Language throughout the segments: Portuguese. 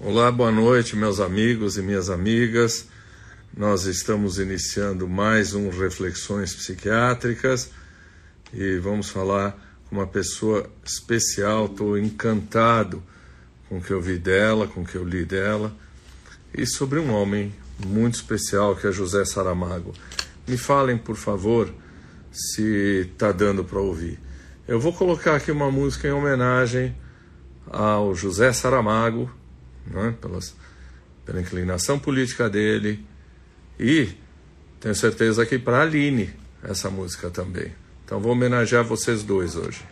Olá, boa noite, meus amigos e minhas amigas. Nós estamos iniciando mais um Reflexões Psiquiátricas e vamos falar com uma pessoa especial. Estou encantado com o que eu vi dela, com o que eu li dela e sobre um homem muito especial que é José Saramago. Me falem, por favor, se está dando para ouvir. Eu vou colocar aqui uma música em homenagem ao José Saramago né, pelas, pela inclinação política dele e tenho certeza que para Aline essa música também. Então vou homenagear vocês dois hoje.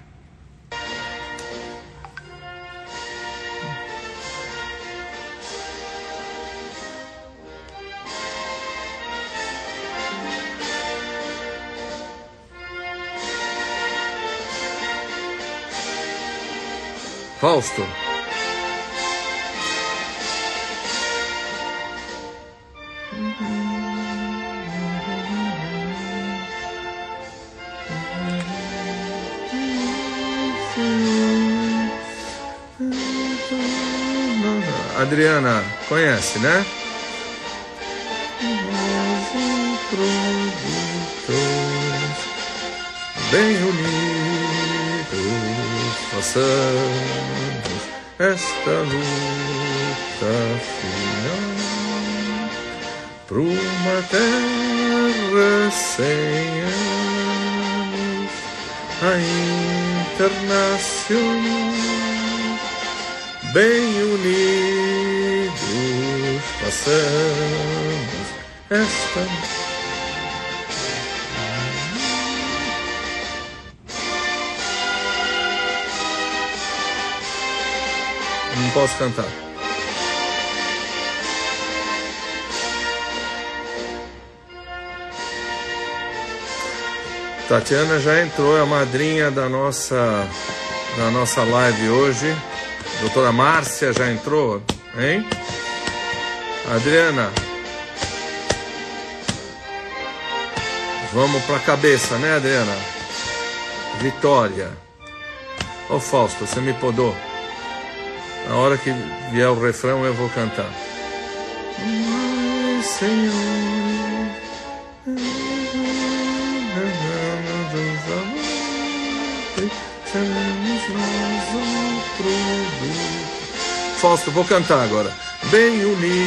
Fausto. Adriana, conhece, né? Bem unidos, façamos esta luta final para uma terra sem anos, a internacional bem unidos passamos esta Não posso cantar. Tatiana já entrou, é a madrinha da nossa da nossa live hoje. Doutora Márcia já entrou, hein? Adriana. Vamos para a cabeça, né, Adriana? Vitória. Ô Fausto, você me podou. Na hora que vier o refrão eu vou cantar. Ai, Senhor. Fausto, vou cantar agora. Bem unidos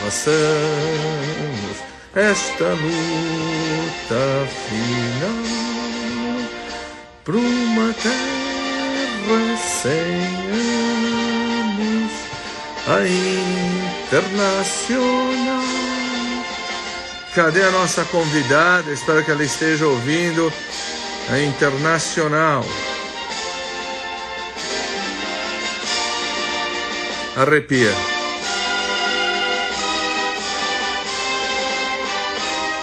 façamos esta luta final para uma terra sem anos, a internacional. Cadê a nossa convidada? Espero que ela esteja ouvindo a internacional. Arrepia.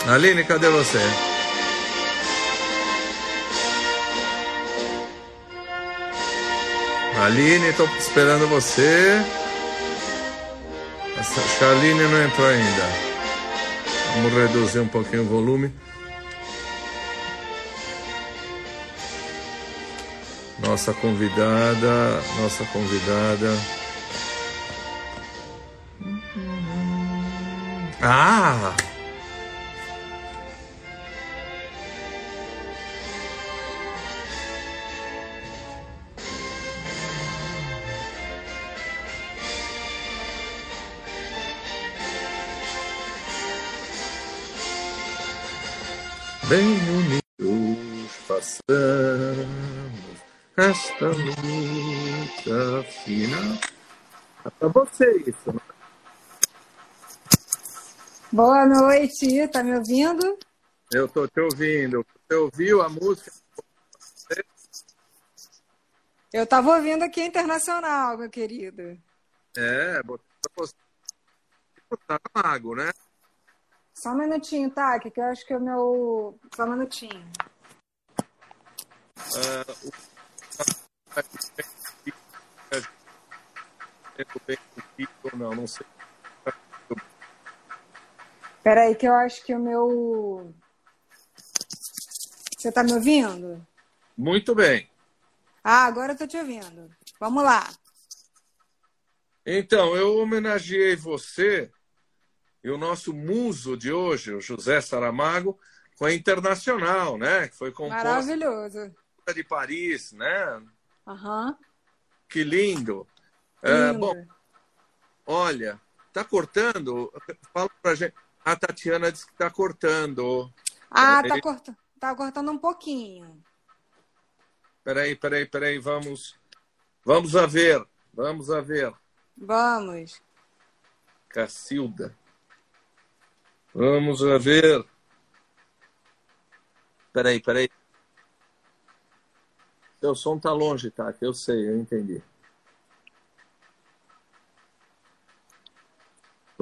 Aline, cadê você? Aline, estou esperando você. Essa Charline não entrou ainda. Vamos reduzir um pouquinho o volume. Nossa convidada, nossa convidada. Ah! Bem unidos façamos esta luta final. Pra você isso, não Boa noite, tá me ouvindo? Eu tô te ouvindo. Você ouviu a música? Eu tava ouvindo aqui internacional, meu querido. É, você tá mago, né? Só um minutinho, tá? Que eu acho que é o meu. Só um minutinho. Uh, o... não, não sei. Peraí, que eu acho que o meu. Você tá me ouvindo? Muito bem. Ah, agora eu tô te ouvindo. Vamos lá. Então, eu homenageei você e o nosso muso de hoje, o José Saramago, com a Internacional, né? Que foi composta Maravilhoso. de Paris, né? Aham. Que lindo. É, Lindo. bom, olha, tá cortando? Fala pra gente. A Tatiana disse que tá cortando. Ah, tá, Peraí. corta... tá cortando um pouquinho. Peraí, peraí, peraí, vamos. Vamos a ver. Vamos a ver. Vamos. Cacilda. Vamos a ver. Peraí, peraí. Seu som tá longe, tá? Eu sei, eu entendi.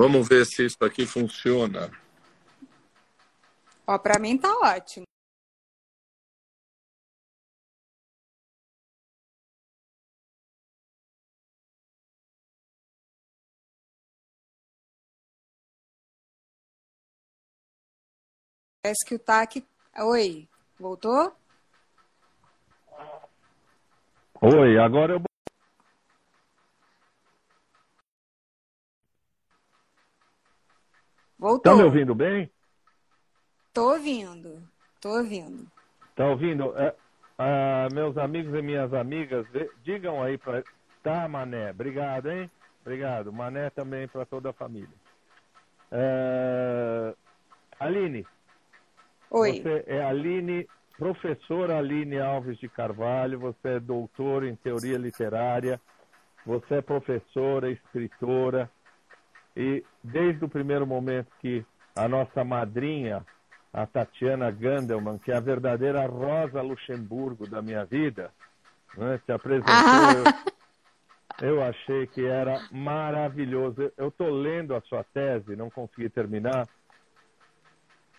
Vamos ver se isso aqui funciona. Ó, pra mim tá ótimo. Parece que o TAC. Oi, voltou? Oi, agora eu. Voltou. Estão me ouvindo bem? Tô ouvindo. Tô ouvindo. Tá ouvindo? É, ah, meus amigos e minhas amigas, digam aí para. Tá, Mané. Obrigado, hein? Obrigado. Mané também para toda a família. É, Aline, Oi. você é Aline, professora Aline Alves de Carvalho, você é doutora em teoria literária, você é professora, escritora, e desde o primeiro momento que a nossa madrinha, a Tatiana Gandelman, que é a verdadeira Rosa Luxemburgo da minha vida, né, te apresentou, eu, eu achei que era maravilhoso. Eu estou lendo a sua tese, não consegui terminar,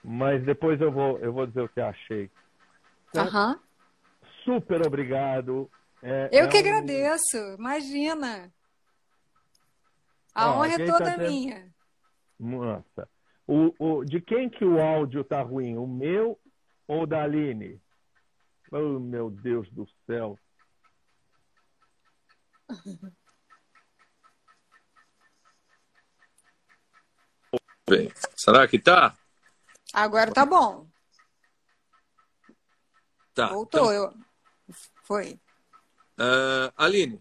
mas depois eu vou, eu vou dizer o que achei. Aham. Super obrigado. É- Eu é que um- agradeço. Imagina. A honra é quem toda tá tendo- minha. Nossa. O, o, de quem que o áudio tá ruim? O meu ou da Aline? Oh, meu Deus do céu. Bem, será que tá? Agora tá bom. Tá. Voltou. Então, Eu... Foi. ah, Aline,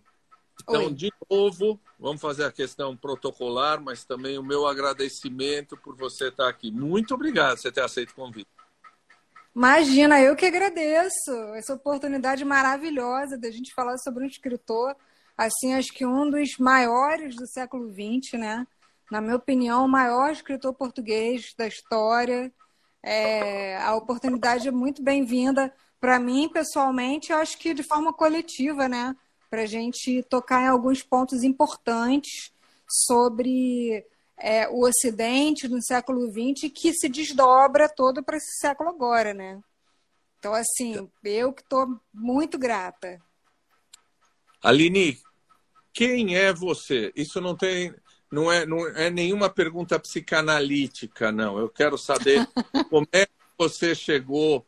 então, Oi. de novo, vamos fazer a questão protocolar, mas também o meu agradecimento por você estar aqui. Muito obrigado por você ter aceito o convite. Imagina, eu que agradeço essa oportunidade maravilhosa da gente falar sobre um escritor, assim, acho que um dos maiores do século XX, né? Na minha opinião, o maior escritor português da história. É, a oportunidade é muito bem-vinda para mim, pessoalmente, eu acho que de forma coletiva, né? Para a gente tocar em alguns pontos importantes sobre é, o Ocidente no século XX que se desdobra todo para esse século agora, né? Então, assim, eu que estou muito grata. Aline, quem é você? Isso não tem, não é, não é nenhuma pergunta psicanalítica, não. Eu quero saber como é que você chegou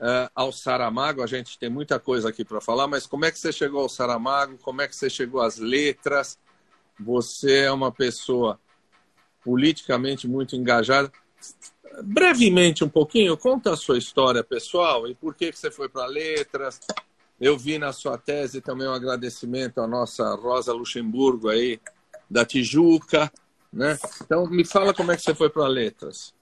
eh, ao Saramago. A gente tem muita coisa aqui para falar, mas como é que você chegou ao Saramago? Como é que você chegou às letras? Você é uma pessoa politicamente muito engajada. Brevemente, um pouquinho, conta a sua história pessoal e por que, que você foi para letras. Eu vi na sua tese também um agradecimento à nossa Rosa Luxemburgo aí, da Tijuca. Né? Então, me fala como é que você foi para letras.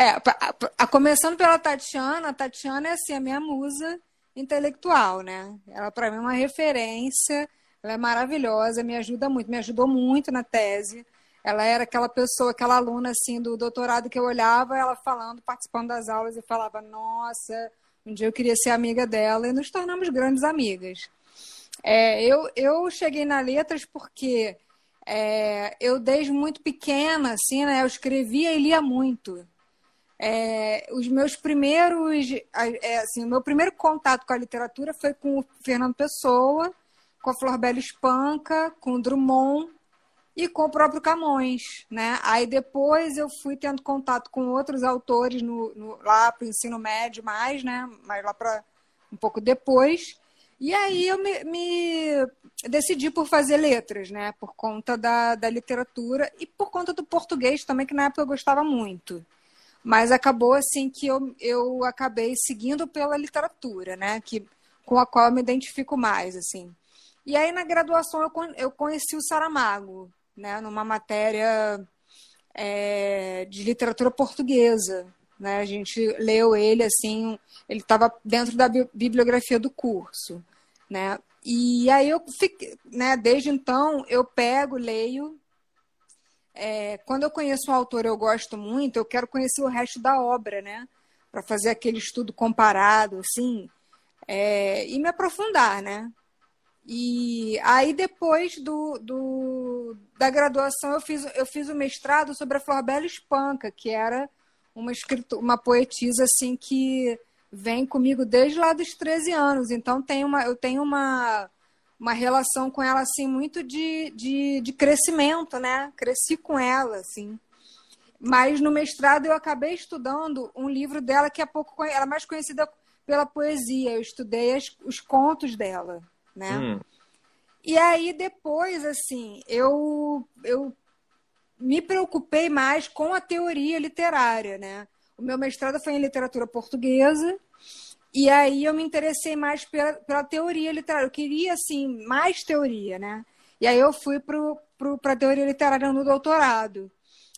É, pra- a- começando pela Tatiana, a Tatiana é assim, a minha musa intelectual, né? Ela para mim é uma referência, ela é maravilhosa, me ajuda muito, me ajudou muito na tese. Ela era aquela pessoa, aquela aluna assim do doutorado que eu olhava ela falando, participando das aulas e falava: "Nossa, um dia eu queria ser amiga dela" e nos tornamos grandes amigas. É, eu, eu cheguei na letras porque é, eu desde muito pequena, assim, né? Eu escrevia e lia muito. É, os meus primeiros, é, assim, o meu primeiro contato com a literatura foi com o Fernando Pessoa, com a Florbela Espanca, com o Drummond e com o próprio Camões, né? Aí depois eu fui tendo contato com outros autores no, no- lá para o ensino médio mais, né? Mas lá para um pouco depois. E aí eu me, me, decidi por fazer letras, né? Por conta da, da literatura e por conta do português também, que na época eu gostava muito. Mas acabou assim que eu, eu acabei seguindo pela literatura, né? Que, com a qual eu me identifico mais, assim. E aí na graduação eu, eu conheci o Saramago, né? Numa matéria é, de literatura portuguesa. Né? A gente leu ele assim, ele estava dentro da bibliografia do curso. Né? E aí eu fiquei, né, desde então eu pego, leio. É, quando eu conheço um autor eu gosto muito, eu quero conhecer o resto da obra, né? Para fazer aquele estudo comparado, assim, é, e me aprofundar, né? E aí, depois do, do, da graduação, eu fiz, eu fiz o mestrado sobre a Florbela Espanca, que era uma, escritor, uma poetisa assim que vem comigo desde lá dos 13 anos. Então, tem uma, eu tenho uma, uma relação com ela assim muito de, de, de crescimento, né? Cresci com ela, assim. Mas no mestrado eu acabei estudando um livro dela que é pouco ela é mais conhecida pela poesia. Eu estudei as, os contos dela né? Hum. E aí depois, assim, eu, eu me preocupei mais com a teoria literária, né? O meu mestrado foi em literatura portuguesa e aí eu me interessei mais pela, pela teoria literária. Eu queria, assim, mais teoria, né? E aí eu fui para a teoria literária no doutorado.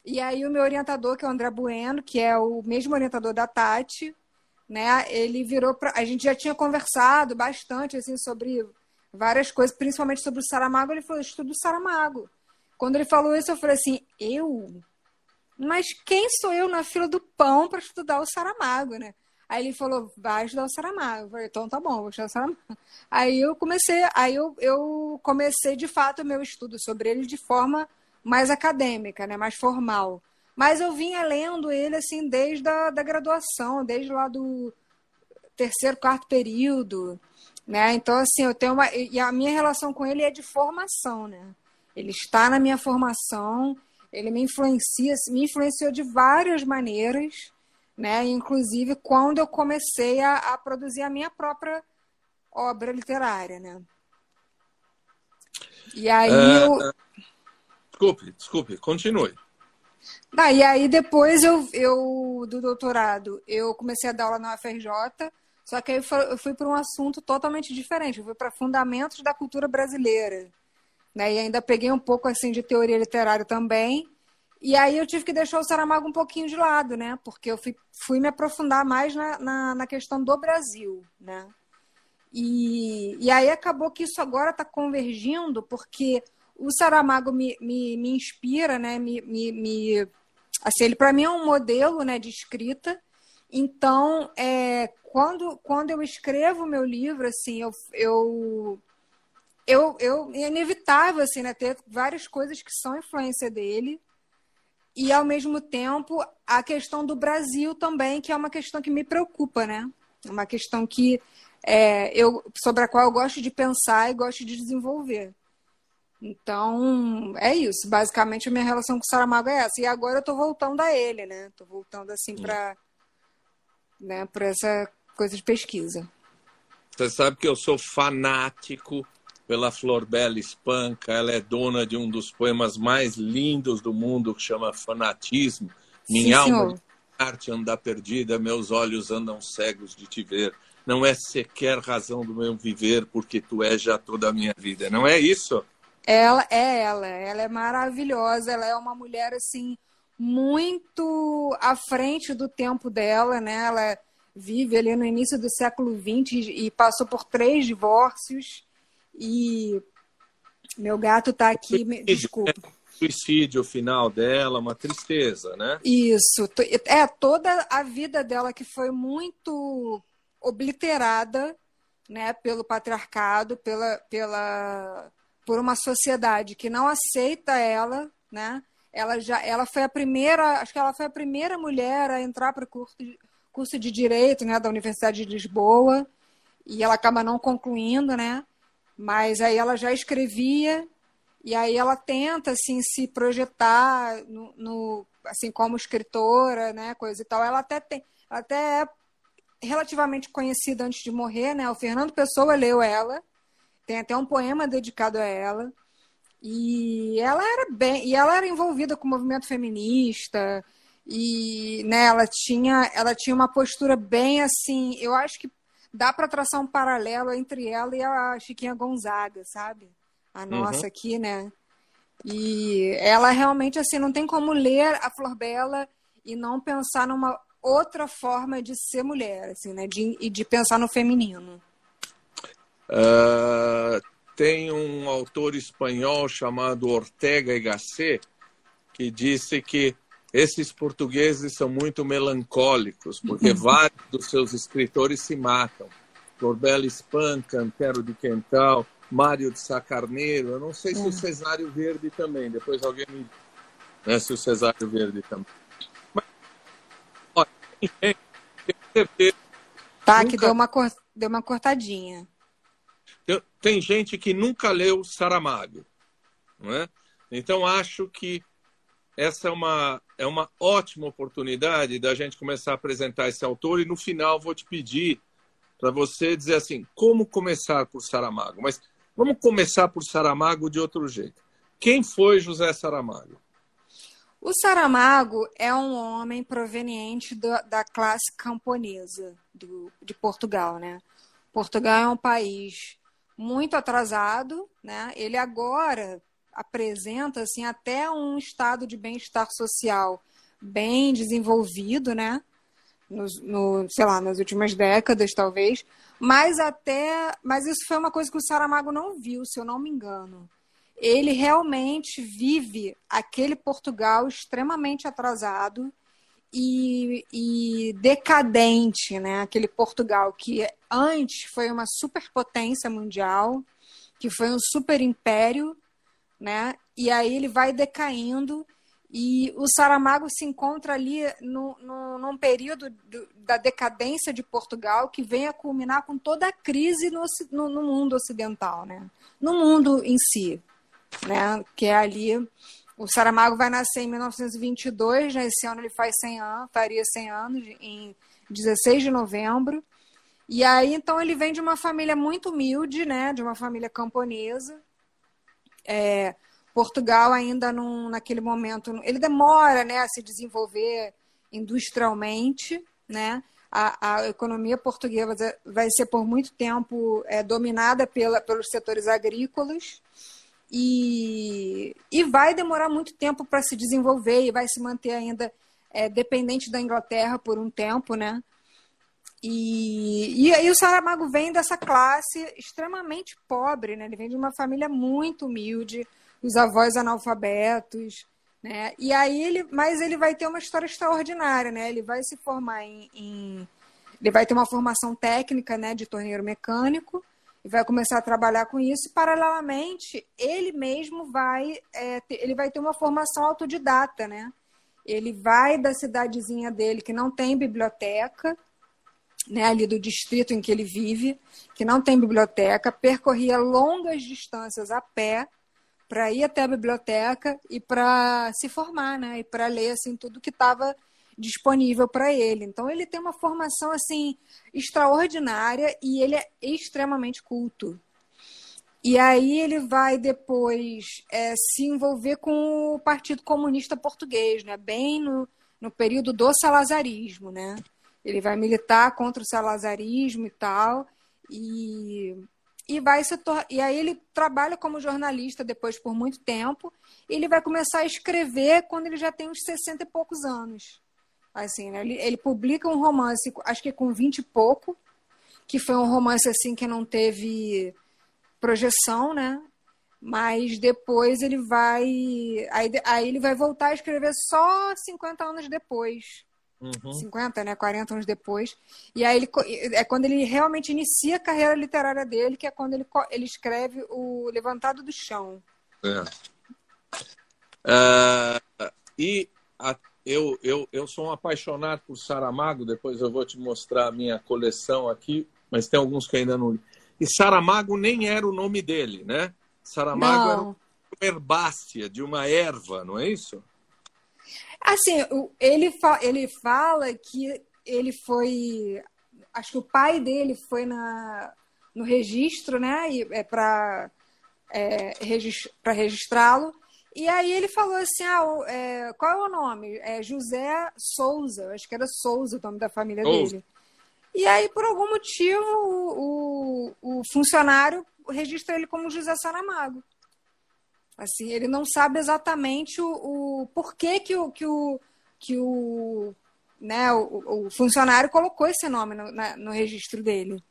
E aí o meu orientador, que é o André Bueno, que é o mesmo orientador da Tati, né? Ele virou para a gente já tinha conversado bastante assim sobre várias coisas, principalmente sobre o Saramago. Ele falou: estudo Saramago. Quando ele falou isso, eu falei assim: eu? Mas quem sou eu na fila do pão para estudar o Saramago, né? Aí ele falou, vai estudar o Saramago. Eu falei, então tá bom, vou estudar o Saramago. Aí eu comecei, aí eu, eu comecei de fato o meu estudo sobre ele de forma mais acadêmica, né, mais formal. Mas eu vinha lendo ele assim desde a da graduação, desde lá do terceiro, quarto período. Né? Então, assim, eu tenho uma. E a minha relação com ele é de formação, né? Ele está na minha formação, ele me influencia, me influenciou de várias maneiras, né? Inclusive quando eu comecei a, a produzir a minha própria obra literária, né? E aí é, eu... Desculpe, desculpe, continue. Ah, e aí depois eu, eu do doutorado eu comecei a dar aula na UFRJ só que aí eu fui para um assunto totalmente diferente. Eu fui para fundamentos da cultura brasileira. Né? E ainda peguei um pouco assim de teoria literária também. E aí eu tive que deixar o Saramago um pouquinho de lado, né? Porque eu fui, fui me aprofundar mais na, na, na questão do Brasil, né? E, e aí acabou que isso agora está convergindo, porque o Saramago me, me, me inspira, né? Me, me, me assim, ele para mim é um modelo, né, de escrita. Então, é, quando, quando eu escrevo meu livro, assim, eu, eu, eu, eu é inevitável, assim, né, ter várias coisas que são influência dele, e ao mesmo tempo a questão do Brasil também, que é uma questão que me preocupa, né? Uma questão que é, eu, sobre a qual eu gosto de pensar e gosto de desenvolver. Então, é isso. Basicamente, a minha relação com o Saramago é essa. E agora eu estou voltando a ele, né? Estou voltando, assim, para né, essa coisa de pesquisa. Você sabe que eu sou fanático pela Flor Bela Espanca. Ela é dona de um dos poemas mais lindos do mundo, que chama Fanatismo. Minha Sim, alma arte anda perdida, meus olhos andam cegos de te ver. Não é sequer razão do meu viver, porque tu és já toda a minha vida. Não é isso? Ela é ela. Ela é maravilhosa. Ela é uma mulher assim muito à frente do tempo dela, né? Ela vive ali no início do século XX e passou por três divórcios. E meu gato está aqui, me... desculpa. Suicídio final dela, uma tristeza, né? Isso. É, toda a vida dela que foi muito obliterada né, pelo patriarcado, pela, pela, por uma sociedade que não aceita ela, né? Ela já, ela foi a primeira, acho que ela foi a primeira mulher a entrar para o curso de, curso de Direito né, da Universidade de Lisboa, e ela acaba não concluindo, né? Mas aí ela já escrevia, e aí ela tenta assim, se projetar no, no assim como escritora, né? Coisa e tal. Ela até tem, até é relativamente conhecida antes de morrer, né? O Fernando Pessoa leu ela, tem até um poema dedicado a ela. E ela era bem, e ela era envolvida com o movimento feminista e, né, ela tinha, ela tinha uma postura bem assim, eu acho que dá para traçar um paralelo entre ela e a Chiquinha Gonzaga, sabe? A uhum. nossa uhum. aqui, né? E ela realmente assim não tem como ler a Flor Bela e não pensar numa outra forma de ser mulher, assim, né? De, e de pensar no feminino. Uh, tem um autor espanhol chamado Ortega y Gasset que disse que esses portugueses são muito melancólicos, porque vários dos seus escritores se matam. Corbela espanca, Antero de Quental, Mário de Sacarneiro, eu não sei se o Cesário Verde também, depois alguém me né, se o Cesário Verde também. Mas, olha, tem certeza. Tá, nunca... que deu uma, deu uma cortadinha. Tem gente que nunca leu Saramago, não é? Então acho que essa é uma, é uma ótima oportunidade da gente começar a apresentar esse autor e no final vou te pedir para você dizer assim, como começar por Saramago? Mas vamos começar por Saramago de outro jeito. Quem foi José Saramago? O Saramago é um homem proveniente do, da classe camponesa do, de Portugal, né? Portugal é um país muito atrasado, né? Ele agora apresenta assim até um estado de bem-estar social bem desenvolvido, né? Nos, no, sei lá, nas últimas décadas, talvez. Mas até. Mas isso foi uma coisa que o Saramago não viu, se eu não me engano. Ele realmente vive aquele Portugal extremamente atrasado e, e decadente, né? Aquele Portugal que antes foi uma superpotência mundial, que foi um super império, né? E aí ele vai decaindo e o Saramago se encontra ali no, no, num período do, da decadência de Portugal que vem a culminar com toda a crise no, no, no mundo ocidental, né? No mundo em si, né? Que é ali o Saramago vai nascer em 1922, né? esse ano ele faz 100 anos, faria 100 anos, em 16 de novembro. E aí, então, ele vem de uma família muito humilde, né? De uma família camponesa. É, Portugal ainda num, naquele momento, ele demora né, a se desenvolver industrialmente, né? A, a economia portuguesa vai ser por muito tempo é, dominada pela, pelos setores agrícolas e, e vai demorar muito tempo para se desenvolver e vai se manter ainda é, dependente da Inglaterra por um tempo, né? E, e aí o Saramago vem dessa classe extremamente pobre, né? Ele vem de uma família muito humilde, os avós analfabetos, né? E aí ele, mas ele vai ter uma história extraordinária, né? Ele vai se formar em, em ele vai ter uma formação técnica, né, de torneiro mecânico e vai começar a trabalhar com isso. E, paralelamente, ele mesmo vai, é, ter, ele vai ter uma formação autodidata, né? Ele vai da cidadezinha dele que não tem biblioteca, né, ali do distrito em que ele vive, que não tem biblioteca, percorria longas distâncias a pé para ir até a biblioteca e para se formar, né, e para ler assim tudo que estava disponível para ele. Então ele tem uma formação assim extraordinária e ele é extremamente culto. E aí ele vai depois é, se envolver com o Partido Comunista Português, né? Bem no, no período do salazarismo, né? Ele vai militar contra o salazarismo e tal. E, e vai se e aí ele trabalha como jornalista depois por muito tempo. E ele vai começar a escrever quando ele já tem uns 60 e poucos anos. Assim, né? ele, ele publica um romance, acho que com 20 e pouco, que foi um romance assim que não teve projeção, né? Mas depois ele vai. Aí, aí ele vai voltar a escrever só 50 anos depois. Uhum. 50, né? 40 anos depois. E aí ele, é quando ele realmente inicia a carreira literária dele, que é quando ele, ele escreve o Levantado do Chão. É. Uh, e a, eu, eu, eu sou um apaixonado por Saramago, depois eu vou te mostrar a minha coleção aqui, mas tem alguns que ainda não li. E Saramago nem era o nome dele, né? Saramago não. era uma herbácea, de uma erva, não é isso? Assim, ele, fa ele fala que ele foi acho que o pai dele foi na, no registro, né? E, é, para é, para registrá-lo. E aí ele falou assim: ah, é, qual é o nome? É José Souza, acho que era Souza o nome da família dele. E aí, por algum motivo, o, o, o funcionário registra ele como José Saramago. Assim, ele não sabe exatamente o, o porquê que o, que o, que o, né, o, o funcionário colocou esse nome no, na, no registro dele.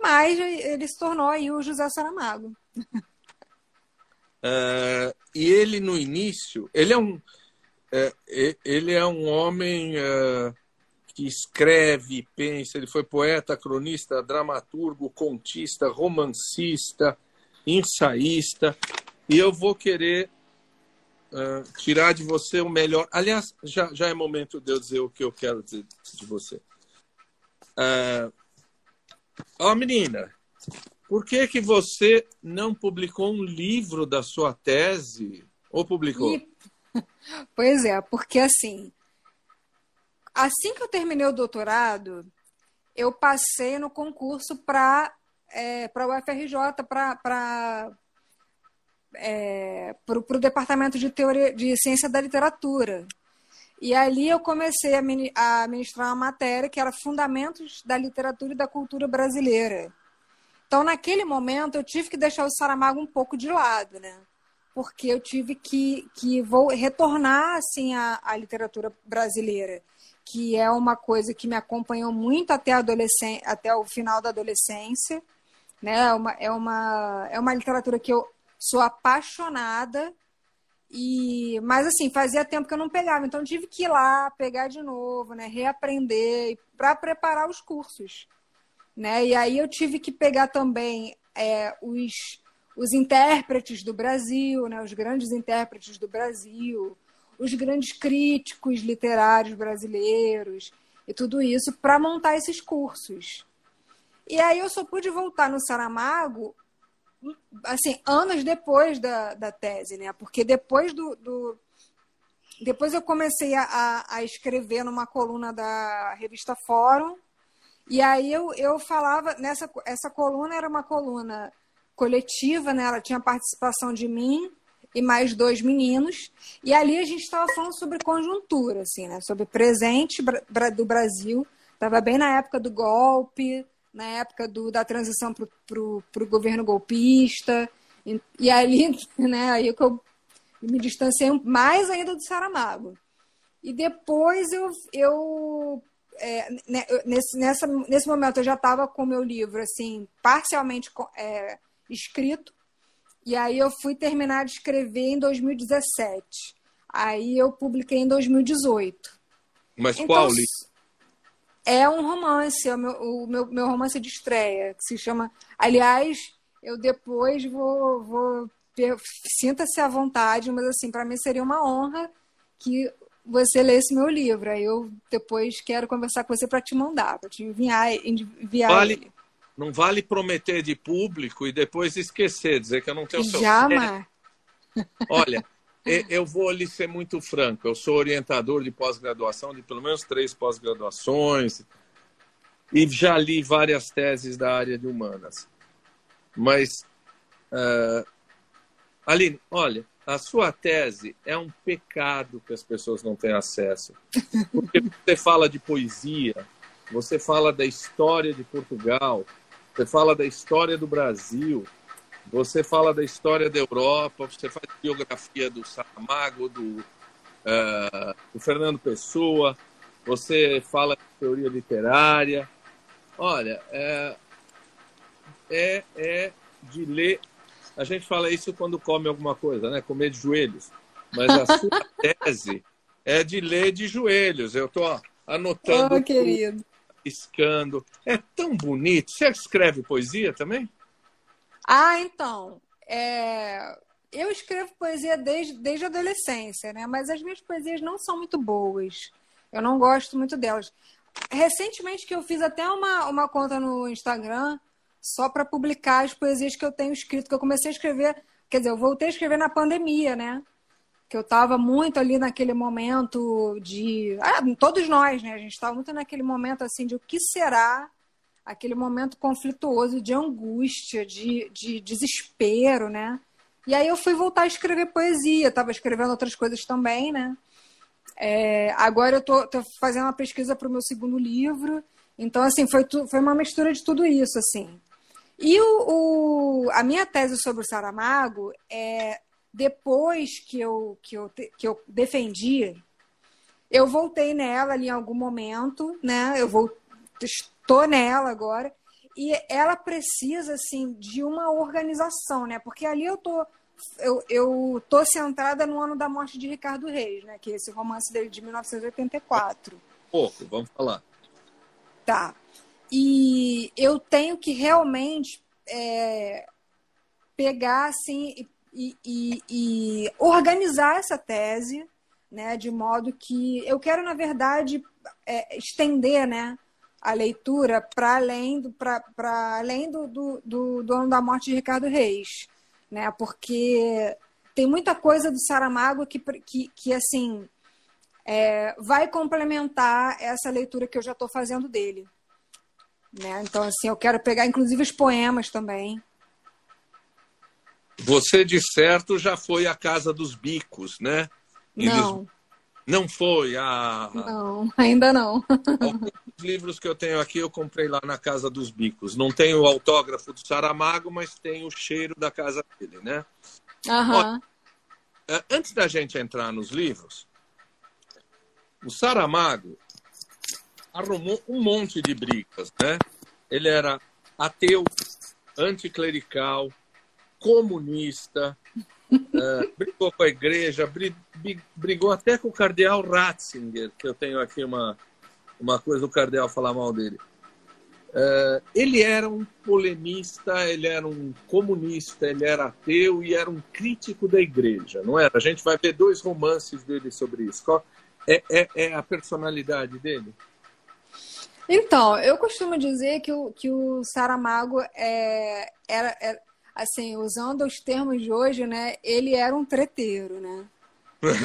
Mas ele se tornou aí o José Saramago. Uh, e ele no início, ele é um, é, ele é um homem uh, que escreve, pensa. Ele foi poeta, cronista, dramaturgo, contista, romancista, ensaísta. E eu vou querer uh, tirar de você o melhor. Aliás, já, já é momento de eu dizer o que eu quero dizer de você. Uh, ó, menina, por que, que você não publicou um livro da sua tese? Ou publicou? E... Pois é, porque assim, assim que eu terminei o doutorado, eu passei no concurso para é, para o UFRJ, para é, o departamento de teoria de ciência da literatura. E ali eu comecei a, ministrar uma matéria que era Fundamentos da Literatura e da Cultura Brasileira. Então, naquele momento, eu tive que deixar o Saramago um pouco de lado, né? Porque eu tive que, que vou retornar assim à, à literatura brasileira, que é uma coisa que me acompanhou muito até, adolescência, até o final da adolescência. Né? É, uma, é, uma, é uma literatura que eu sou apaixonada, e mas assim, fazia tempo que eu não pegava, então tive que ir lá, pegar de novo, né, reaprender para preparar os cursos né? E aí eu tive que pegar também é, os, os intérpretes do Brasil, né? Os grandes intérpretes do Brasil, os grandes críticos literários brasileiros e tudo isso para montar esses cursos. E aí eu só pude voltar no Saramago assim, anos depois da, da tese, né? Porque depois do, do depois eu comecei a, a escrever numa coluna da revista Fórum, e aí eu, eu falava, nessa essa coluna era uma coluna coletiva, né? Ela tinha participação de mim e mais dois meninos. E ali a gente estava falando sobre conjuntura, assim, né? Sobre presente do Brasil. Estava bem na época do golpe, na época do, da transição para o governo golpista. E, e ali, né? Aí que eu me distanciei mais ainda do Saramago. E depois eu, eu é, né, nesse, nessa, nesse momento eu já estava com o meu livro assim parcialmente é, escrito e aí eu fui terminar de escrever em 2017 aí eu publiquei em 2018 mas então, qual livro é um romance é o meu, o meu, meu romance de estreia que se chama aliás eu depois vou, vou sinta-se à vontade mas assim para mim seria uma honra que você lê esse meu livro. Aí eu depois quero conversar com você para te mandar, para te enviar, enviar vale, ele. Não vale prometer de público e depois esquecer, dizer que eu não tenho o seu Jamais. Olha, eu vou lhe ser muito franco. Eu sou orientador de pós-graduação, de pelo menos três pós-graduações, e já li várias teses da área de humanas. Mas, uh, Aline, olha, a sua tese é um pecado que as pessoas não têm acesso. Porque você fala de poesia, você fala da história de Portugal, você fala da história do Brasil, você fala da história da Europa, você faz biografia do Saramago, do, uh, do Fernando Pessoa, você fala de teoria literária. Olha, é, é, é de ler a gente fala isso quando come alguma coisa, né? Comer de joelhos. Mas a sua tese é de ler de joelhos. Eu estou anotando. Oh, querido. Piscando. É tão bonito. Você escreve poesia também? Ah, então. É... Eu escrevo poesia desde, desde a adolescência, né? Mas as minhas poesias não são muito boas. Eu não gosto muito delas. Recentemente que eu fiz até uma, uma conta no Instagram só para publicar as poesias que eu tenho escrito, que eu comecei a escrever, quer dizer, eu voltei a escrever na pandemia, né? Que eu estava muito ali naquele momento de. Ah, todos nós, né? A gente estava muito naquele momento assim de o que será aquele momento conflituoso de angústia, de, de desespero, né? E aí eu fui voltar a escrever poesia, estava escrevendo outras coisas também, né? É, agora eu tô, tô, fazendo uma pesquisa para o meu segundo livro, então assim foi, tu, foi uma mistura de tudo isso, assim. E o, o, a minha tese sobre o Saramago é depois que eu, que eu, que eu defendi, eu voltei nela ali em algum momento, né? Eu vou, estou nela agora e ela precisa assim de uma organização, né? Porque ali eu tô eu, eu tô centrada no ano da morte de Ricardo Reis, né? Que é esse romance dele de 1984. Pouco, vamos falar. Tá. E eu tenho que realmente é, pegar assim e, e, e, organizar essa tese, né? De modo que eu quero, na verdade, é, estender, né? A leitura para além do para além do, do, do, do ano da morte de Ricardo Reis, né? Porque tem muita coisa do Saramago que, que, que assim é, vai complementar essa leitura que eu já estou fazendo dele. Né? Então, assim, eu quero pegar inclusive os poemas também. Você, de certo, já foi à Casa dos Bicos, né? Em não. Não foi? a Não, ainda não. Alguns livros que eu tenho aqui eu comprei lá na Casa dos Bicos. Não tem o autógrafo do Saramago, mas tem o cheiro da casa dele, né? Uhum. Ó, antes da gente entrar nos livros, o Saramago arrumou um monte de brigas, né? Ele era ateu, anticlerical, comunista, uh, brigou com a igreja, brigou até com o cardeal Ratzinger, que eu tenho aqui uma, uma coisa do cardeal falar mal dele. Uh, ele era um polemista, ele era um comunista, ele era ateu e era um crítico da igreja, não era? A gente vai ver dois romances dele sobre isso. Qual é, é, é a personalidade dele? Então, eu costumo dizer que o, que o Saramago é, era, era, é, assim, usando os termos de hoje, né? Ele era um treteiro, né?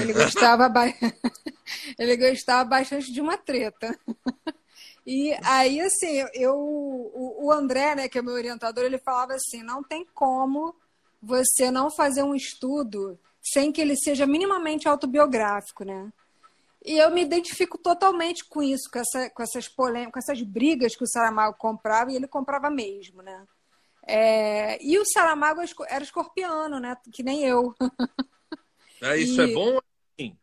Ele gostava, ba... ele gostava bastante de uma treta. E aí, assim, eu, o, André, né, que é meu orientador, ele falava assim: não tem como você não fazer um estudo sem que ele seja minimamente autobiográfico, né? E eu me identifico totalmente com isso, com, essa, com essas polêmicas, com essas brigas que o Saramago comprava, e ele comprava mesmo, né? É... E o Saramago era escorpiano, né? Que nem eu. É, isso é e... é bom? Sim.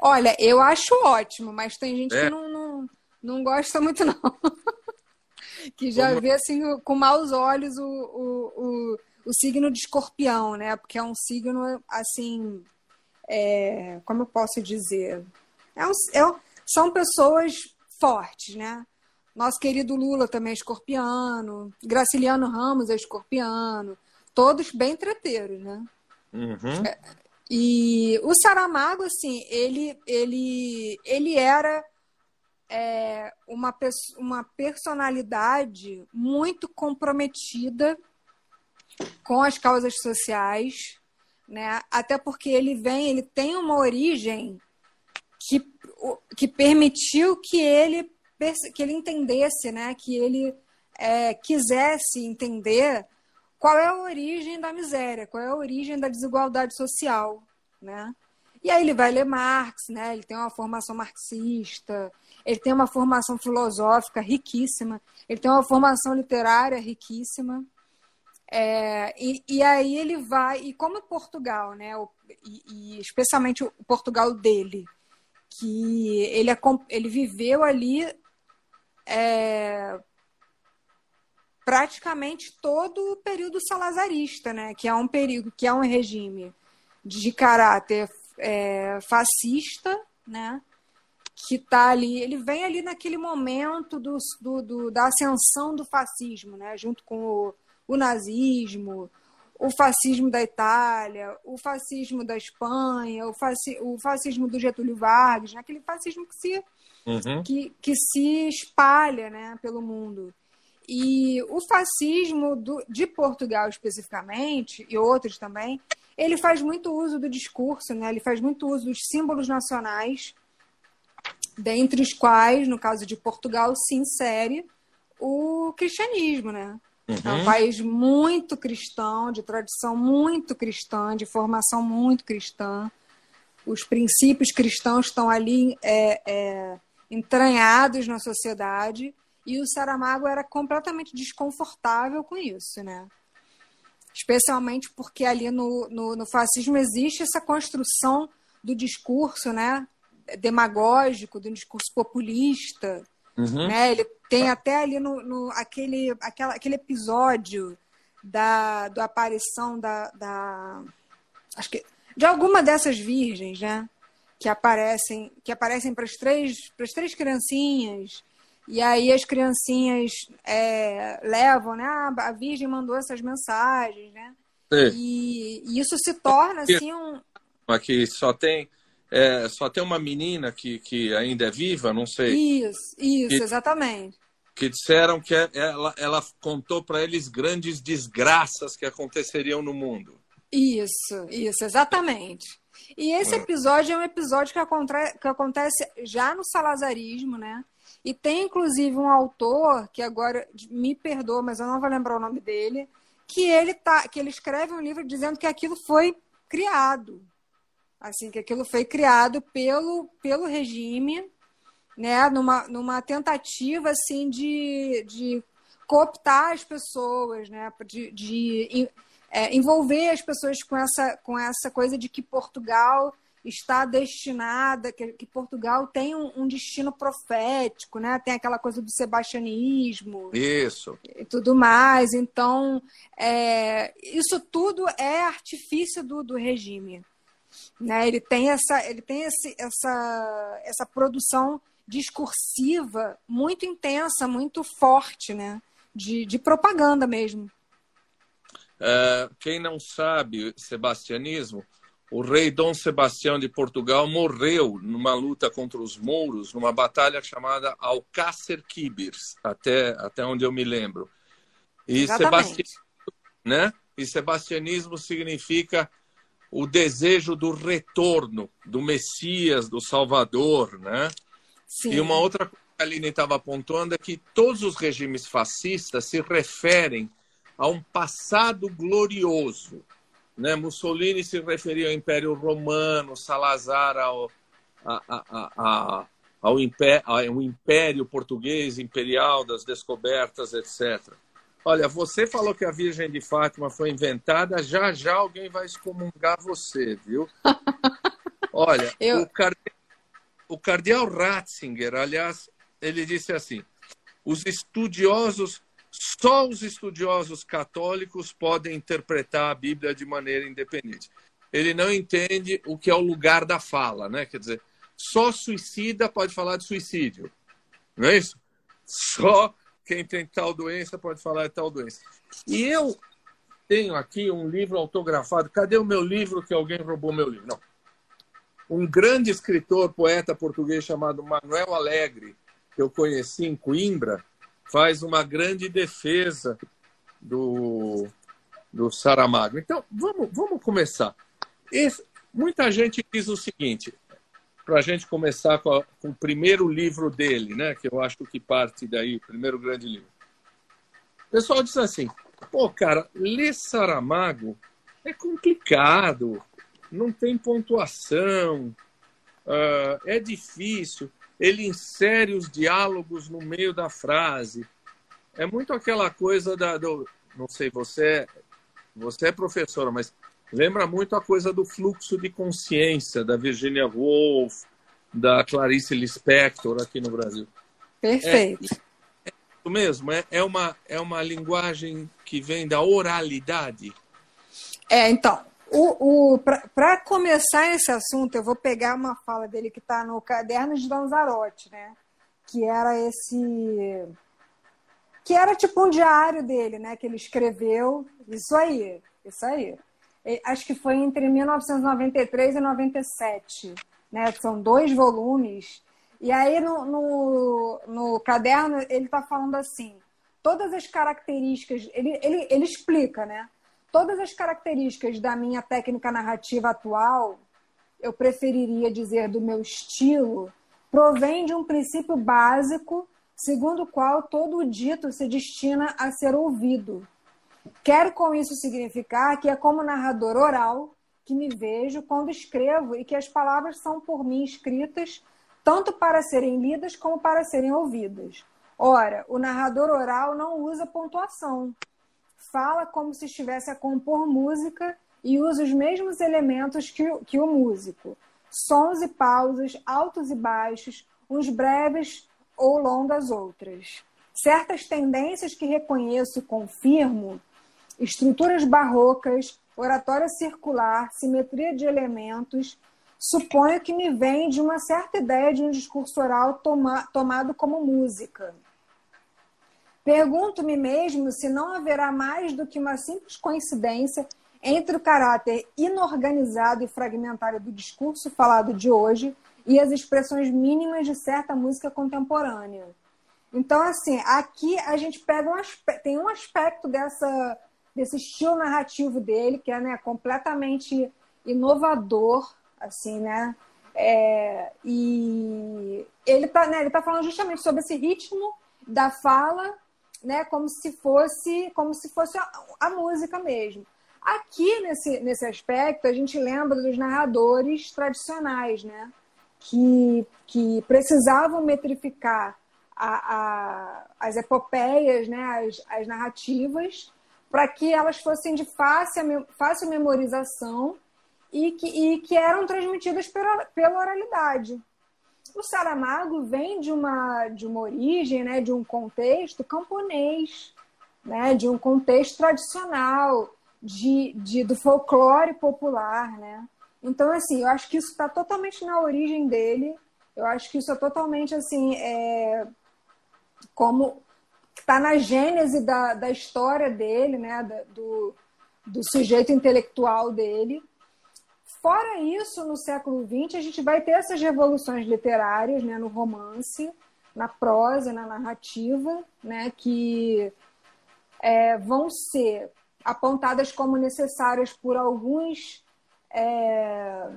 Olha, eu acho ótimo, mas tem gente é. que não, não, não gosta muito, não. que já Como... vê assim com maus olhos o, o, o, o, signo de escorpião, né? Porque é um signo assim. É... como eu posso dizer? É um, é, são pessoas fortes, né? Nosso querido Lula também é escorpiano, Graciliano Ramos é escorpiano, todos bem treteiros, né? Uhum. É, e o Saramago, assim, ele, ele, ele era é, uma, uma personalidade muito comprometida com as causas sociais, né? Até porque ele vem, ele tem uma origem que, que permitiu que ele que ele entendesse, né? Que ele é, quisesse entender qual é a origem da miséria, qual é a origem da desigualdade social, né? E aí ele vai ler Marx, né? Ele tem uma formação marxista, ele tem uma formação filosófica riquíssima, ele tem uma formação literária riquíssima. É, e, e, aí ele vai, e como Portugal, né? E, e, especialmente o Portugal dele, que ele, ele viveu ali é, praticamente todo o período salazarista, né? que é um período, que é um regime de caráter é, fascista, né? que está ali, ele vem ali naquele momento do, do, do, da ascensão do fascismo, né? junto com o, o nazismo, o fascismo da Itália, o fascismo da Espanha, o, o fascismo do Getúlio Vargas, né? aquele fascismo que se, uhum. que, que se espalha né? pelo mundo. E o fascismo do, de Portugal especificamente, e outros também, ele faz muito uso do discurso, né? ele faz muito uso dos símbolos nacionais, dentre os quais, no caso de Portugal, se insere o cristianismo, né? Uhum. É um uhum. país muito cristão, de tradição muito cristã, de formação muito cristã. Os princípios cristãos estão ali é, é, entranhados na sociedade e o Saramago era completamente desconfortável com isso, né? Especialmente porque ali no, no, no fascismo existe essa construção do discurso, né? Demagógico, do discurso populista, uhum. né? Ele tem até ali no, no aquele, aquela, aquele episódio da, da aparição da, da acho que de alguma dessas virgens, né? Que aparecem, que aparecem para as três, para as três criancinhas. E aí as criancinhas é, levam, né? Ah, a Virgem mandou essas mensagens, né? E, e, isso se torna assim um. Aqui só tem é, só tem uma menina que, que ainda é viva, não sei. Isso, isso, que, exatamente que disseram que é, ela, ela contou para eles grandes desgraças que aconteceriam no mundo. Isso, isso, exatamente. E esse ah. episódio é um episódio que, acontece, que acontece já no salazarismo, né? E tem inclusive um autor que agora me perdoa, mas eu não vou lembrar o nome dele, que ele tá, que ele escreve um livro dizendo que aquilo foi criado, assim que aquilo foi criado pelo pelo regime né, numa, numa tentativa assim de, de cooptar as pessoas, né, de, de é, envolver as pessoas com essa, com essa coisa de que Portugal está destinada, que, que Portugal tem um, um, destino profético, né? Tem aquela coisa do sebastianismo. Isso. E tudo mais. Então, é, isso tudo é artifício do, do regime. Né? Ele tem essa, ele tem esse, essa, essa produção discursiva muito intensa, muito forte, né? De, de propaganda mesmo. É, quem não sabe sebastianismo, o rei Dom Sebastião de Portugal morreu numa luta contra os mouros, numa batalha chamada Alcácer Quibir, até, até onde eu me lembro. E, sebastianismo, né? e sebastianismo significa o desejo do retorno do Messias, do Salvador, né? Sim. E uma outra coisa que a Aline estava apontando é que todos os regimes fascistas se referem a um passado glorioso. Né? Mussolini se referia ao Império Romano, Salazar ao, a, a, a, ao, império, ao Império Português Imperial das descobertas, etc. Olha, você falou que a Virgem de Fátima foi inventada, já já alguém vai excomungar você, viu? Olha, Eu... o cardeal o cardeal Ratzinger, aliás, ele disse assim: os estudiosos, só os estudiosos católicos podem interpretar a Bíblia de maneira independente. Ele não entende o que é o lugar da fala, né? Quer dizer, só suicida pode falar de suicídio, não é isso? Só quem tem tal doença pode falar de tal doença. E eu tenho aqui um livro autografado. Cadê o meu livro que alguém roubou meu livro? Não um grande escritor, poeta português chamado Manuel Alegre, que eu conheci em Coimbra, faz uma grande defesa do, do Saramago. Então, vamos, vamos começar. Esse, muita gente diz o seguinte, para a gente começar com, a, com, o primeiro livro dele, né, que eu acho que parte daí, o primeiro grande livro. O pessoal diz assim, pô, cara, ler Saramago é complicado, não tem pontuação, uh, é difícil. Ele insere os diálogos no meio da frase. É muito aquela coisa da. Do, não sei, você, você é professora, mas lembra muito a coisa do fluxo de consciência da Virginia Woolf, da Clarice Lispector aqui no Brasil. Perfeito. É, é isso mesmo, é, é, uma, é uma linguagem que vem da oralidade. É, então, o, o, Para começar esse assunto, eu vou pegar uma fala dele que está no Caderno de Lanzarote, né? Que era esse. Que era tipo um diário dele, né? Que ele escreveu. Isso aí, isso aí. Acho que foi entre 1993 e 97. Né? São dois volumes. E aí, no, no, no caderno, ele está falando assim: todas as características. Ele, ele, ele explica, né? Todas as características da minha técnica narrativa atual, eu preferiria dizer do meu estilo, provém de um princípio básico segundo o qual todo o dito se destina a ser ouvido. Quero com isso significar que é como narrador oral que me vejo quando escrevo e que as palavras são por mim escritas tanto para serem lidas como para serem ouvidas. Ora, o narrador oral não usa pontuação. Fala como se estivesse a compor música e usa os mesmos elementos que, que o músico. Sons e pausas, altos e baixos, uns breves ou longas outras. Certas tendências que reconheço e confirmo, estruturas barrocas, oratória circular, simetria de elementos, suponho que me vem de uma certa ideia de um discurso oral toma, tomado como música. Pergunto-me mesmo se não haverá mais do que uma simples coincidência entre o caráter inorganizado e fragmentário do discurso falado de hoje e as expressões mínimas de certa música contemporânea. Então, assim, aqui a gente pega um aspecto, tem um aspecto dessa, desse estilo narrativo dele que é né, completamente inovador, assim, né? É, e ele está né, ele tá falando justamente sobre esse ritmo da fala, né? Como se fosse, como se fosse a, a música mesmo. Aqui nesse, nesse aspecto a gente lembra dos narradores tradicionais, né? Que, que precisavam metrificar a, a, as epopeias, né? as, as narrativas, para que elas fossem de fácil, fácil memorização e que, e que eram transmitidas pela, pela oralidade. O Saramago vem de uma, de uma origem, né, de um contexto camponês, né, de um contexto tradicional, de, de, do folclore popular. Né? Então, assim, eu acho que isso está totalmente na origem dele, eu acho que isso é totalmente assim, é, como está na gênese da, da história dele, né, da, do, do sujeito intelectual dele. Fora isso, no século XX, a gente vai ter essas revoluções literárias né, no romance, na prosa, na narrativa, né, que é, vão ser apontadas como necessárias por alguns é,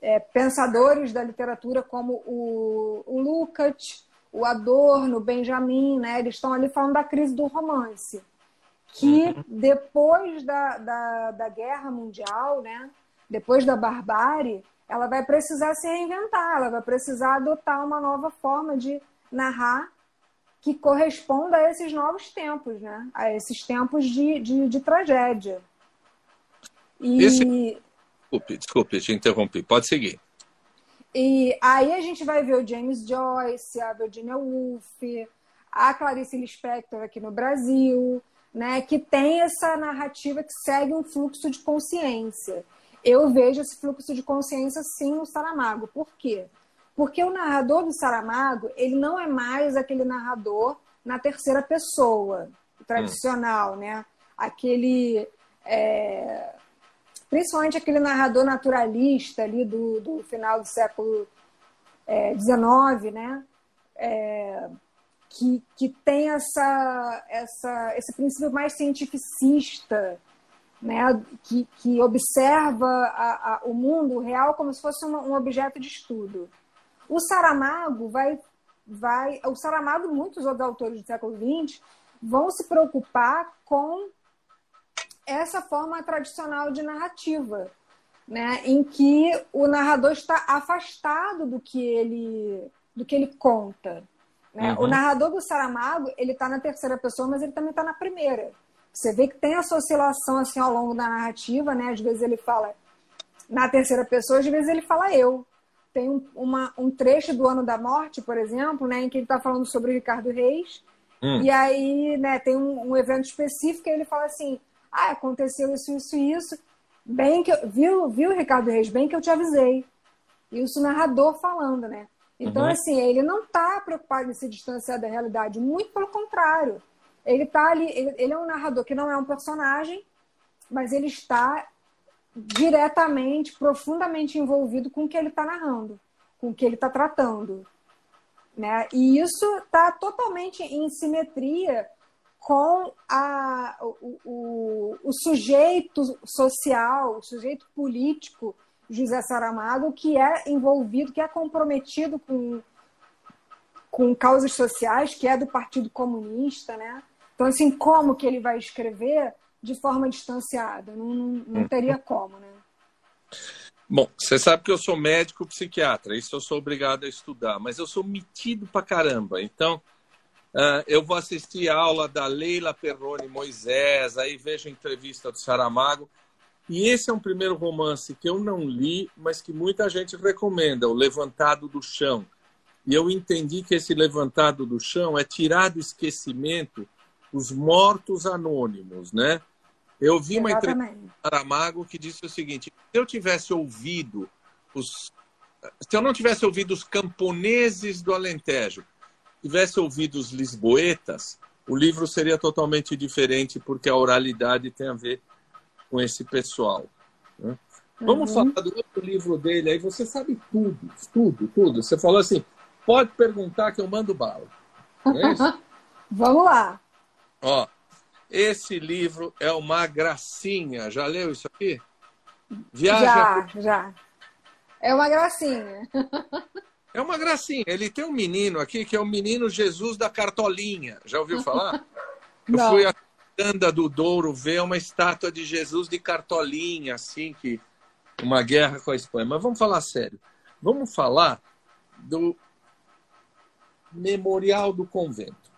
é, pensadores da literatura, como o, o Lukács, o Adorno, o Benjamin, né, eles estão ali falando da crise do romance, que uhum. depois da, da, da Guerra Mundial, né, depois da barbárie, ela vai precisar se reinventar, ela vai precisar adotar uma nova forma de narrar que corresponda a esses novos tempos, né? a esses tempos de, de, de tragédia. E... Esse... Desculpe, desculpe, te interrompi. Pode seguir. E aí a gente vai ver o James Joyce, a Virginia Woolf, a Clarice Lispector aqui no Brasil, né, que tem essa narrativa que segue um fluxo de consciência eu vejo esse fluxo de consciência sim no Saramago. Por quê? Porque o narrador do Saramago, ele não é mais aquele narrador na terceira pessoa, tradicional, hum. né? Aquele. É... Principalmente aquele narrador naturalista ali do, do final do século XIX, é, né? É... Que, que tem essa, essa, esse princípio mais cientificista, né, que, que observa a, a, o mundo real como se fosse um objeto de estudo. O Saramago vai, vai, o Saramago e muitos outros autores do século XX vão se preocupar com essa forma tradicional de narrativa, né, em que o narrador está afastado do que ele, do que ele conta. Né? Uhum. O narrador do Saramago ele está na terceira pessoa, mas ele também está na primeira. Você vê que tem essa oscilação assim ao longo da narrativa, né? Às vezes ele fala na terceira pessoa, às vezes ele fala eu. Tem um, uma, um trecho do Ano da Morte, por exemplo, né, em que ele está falando sobre o Ricardo Reis. Hum. E aí, né, tem um, um, evento específico e ele fala assim: ah, aconteceu isso, isso, isso. Bem que eu, viu, viu, Ricardo Reis, bem que eu te avisei. Isso o narrador falando, né? Então, uhum. assim, ele não está preocupado em se distanciar da realidade, muito pelo contrário ele tá ali, ele, ele é um narrador que não é um personagem, mas ele está diretamente, profundamente envolvido com o que ele está narrando, com o que ele está tratando. Né? E isso está totalmente em simetria com a, o, o, o, sujeito social, o sujeito político José Saramago, que é envolvido, que é comprometido com, com causas sociais, que é do Partido Comunista, né? Então, assim, como que ele vai escrever de forma distanciada? Não, não, não teria como, né? Bom, você sabe que eu sou médico psiquiatra, isso eu sou obrigado a estudar, mas eu sou metido pra caramba. Então, uh, eu vou assistir a aula da Leila Perrone Moisés, aí vejo a entrevista do Saramago. E esse é um primeiro romance que eu não li, mas que muita gente recomenda, O Levantado do Chão. E eu entendi que esse Levantado do Chão é tirar do esquecimento os mortos anônimos, né? Eu vi uma entrevista do Saramago que disse o seguinte: se eu tivesse ouvido os. Se eu não tivesse ouvido os camponeses do Alentejo, tivesse ouvido os lisboetas, o livro seria totalmente diferente, porque a oralidade tem a ver com esse pessoal. Né? Vamos uhum. falar do outro livro dele aí. Você sabe tudo, tudo, tudo. Você falou assim: pode perguntar que eu mando bala. É Vamos lá. Ó, esse livro é uma gracinha. Já leu isso aqui? Viaja. Já, já. É uma gracinha. É uma gracinha. Ele tem um menino aqui que é o menino Jesus da Cartolinha. Já ouviu falar? Eu Não. fui a Tanda do Douro ver uma estátua de Jesus de Cartolinha, assim, que uma guerra com a Espanha. Mas vamos falar sério. Vamos falar do Memorial do Convento.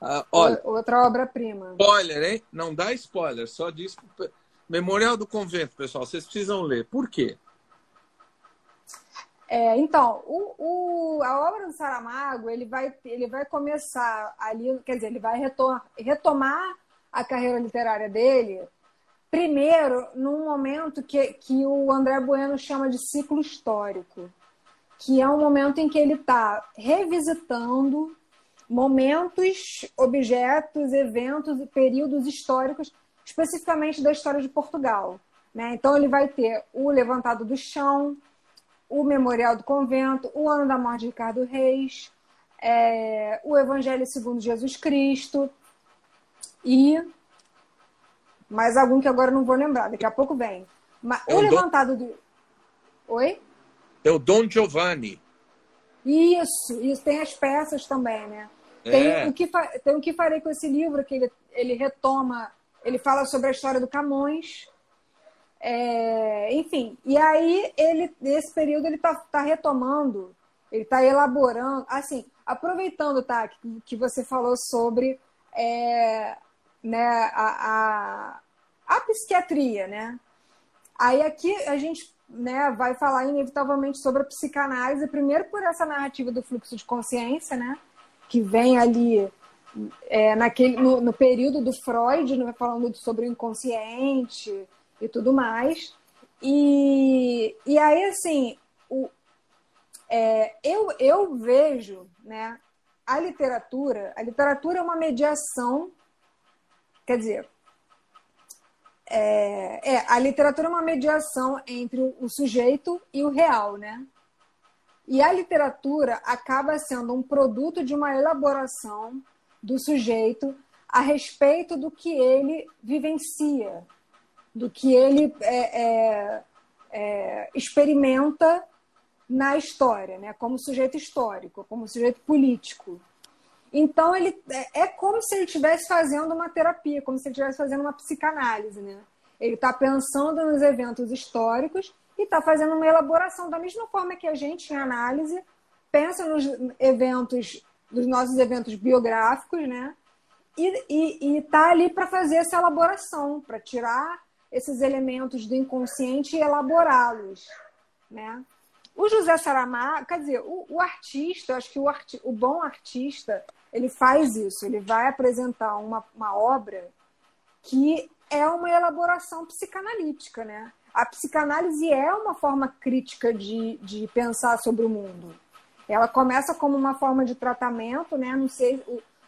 Ah, olha, Outra obra-prima. Spoiler, hein? Não dá spoiler, só diz. Memorial do Convento, pessoal, vocês precisam ler. Por quê? É, então, o, o, a obra do Saramago, ele vai, ele vai começar ali, quer dizer, ele vai retomar, retomar a carreira literária dele, primeiro, num momento que, que o André Bueno chama de ciclo histórico, que é um momento em que ele está revisitando momentos, objetos, eventos e períodos históricos, especificamente da história de Portugal. Né? Então, ele vai ter o Levantado do Chão, o Memorial do Convento, o Ano da Morte de Ricardo Reis, é, o Evangelho segundo Jesus Cristo e mais algum que agora não vou lembrar, daqui a pouco vem. Mas, é o, o Levantado do. Oi? É o Dom Giovanni. Isso, isso. Tem as peças também, né? Tem, é. o que tem o que farei com esse livro, que ele, ele retoma, ele fala sobre a história do Camões. É, enfim, e aí ele, nesse período, ele está tá retomando, ele está elaborando, assim, aproveitando, tá, que, que você falou sobre é, né, a, a, a psiquiatria, né? Aí aqui a gente né, vai falar inevitavelmente sobre a psicanálise, primeiro por essa narrativa do fluxo de consciência, né? Que vem ali é, naquele, no, no, período do Freud, né, falando sobre o inconsciente e tudo mais. E, e aí, assim, o, é, eu, eu vejo né, a literatura, a literatura é uma mediação, quer dizer, é, é, a literatura é uma mediação entre o, o sujeito e o real, né? E a literatura acaba sendo um produto de uma elaboração do sujeito a respeito do que ele vivencia, do que ele é, é, é, experimenta na história, né? como sujeito histórico, como sujeito político. Então, ele é, é como se ele estivesse fazendo uma terapia, como se ele estivesse fazendo uma psicanálise. Né? Ele está pensando nos eventos históricos e está fazendo uma elaboração da mesma forma que a gente, em análise, pensa nos eventos, dos nossos eventos biográficos, né? E está ali para fazer essa elaboração, para tirar esses elementos do inconsciente e elaborá-los, né? O José Saramago, quer dizer, o, o artista, acho que o, arti, o bom artista, ele faz isso, ele vai apresentar uma, uma obra que é uma elaboração psicanalítica, né? A psicanálise é uma forma crítica de, de pensar sobre o mundo. Ela começa como uma forma de tratamento, né? Não sei,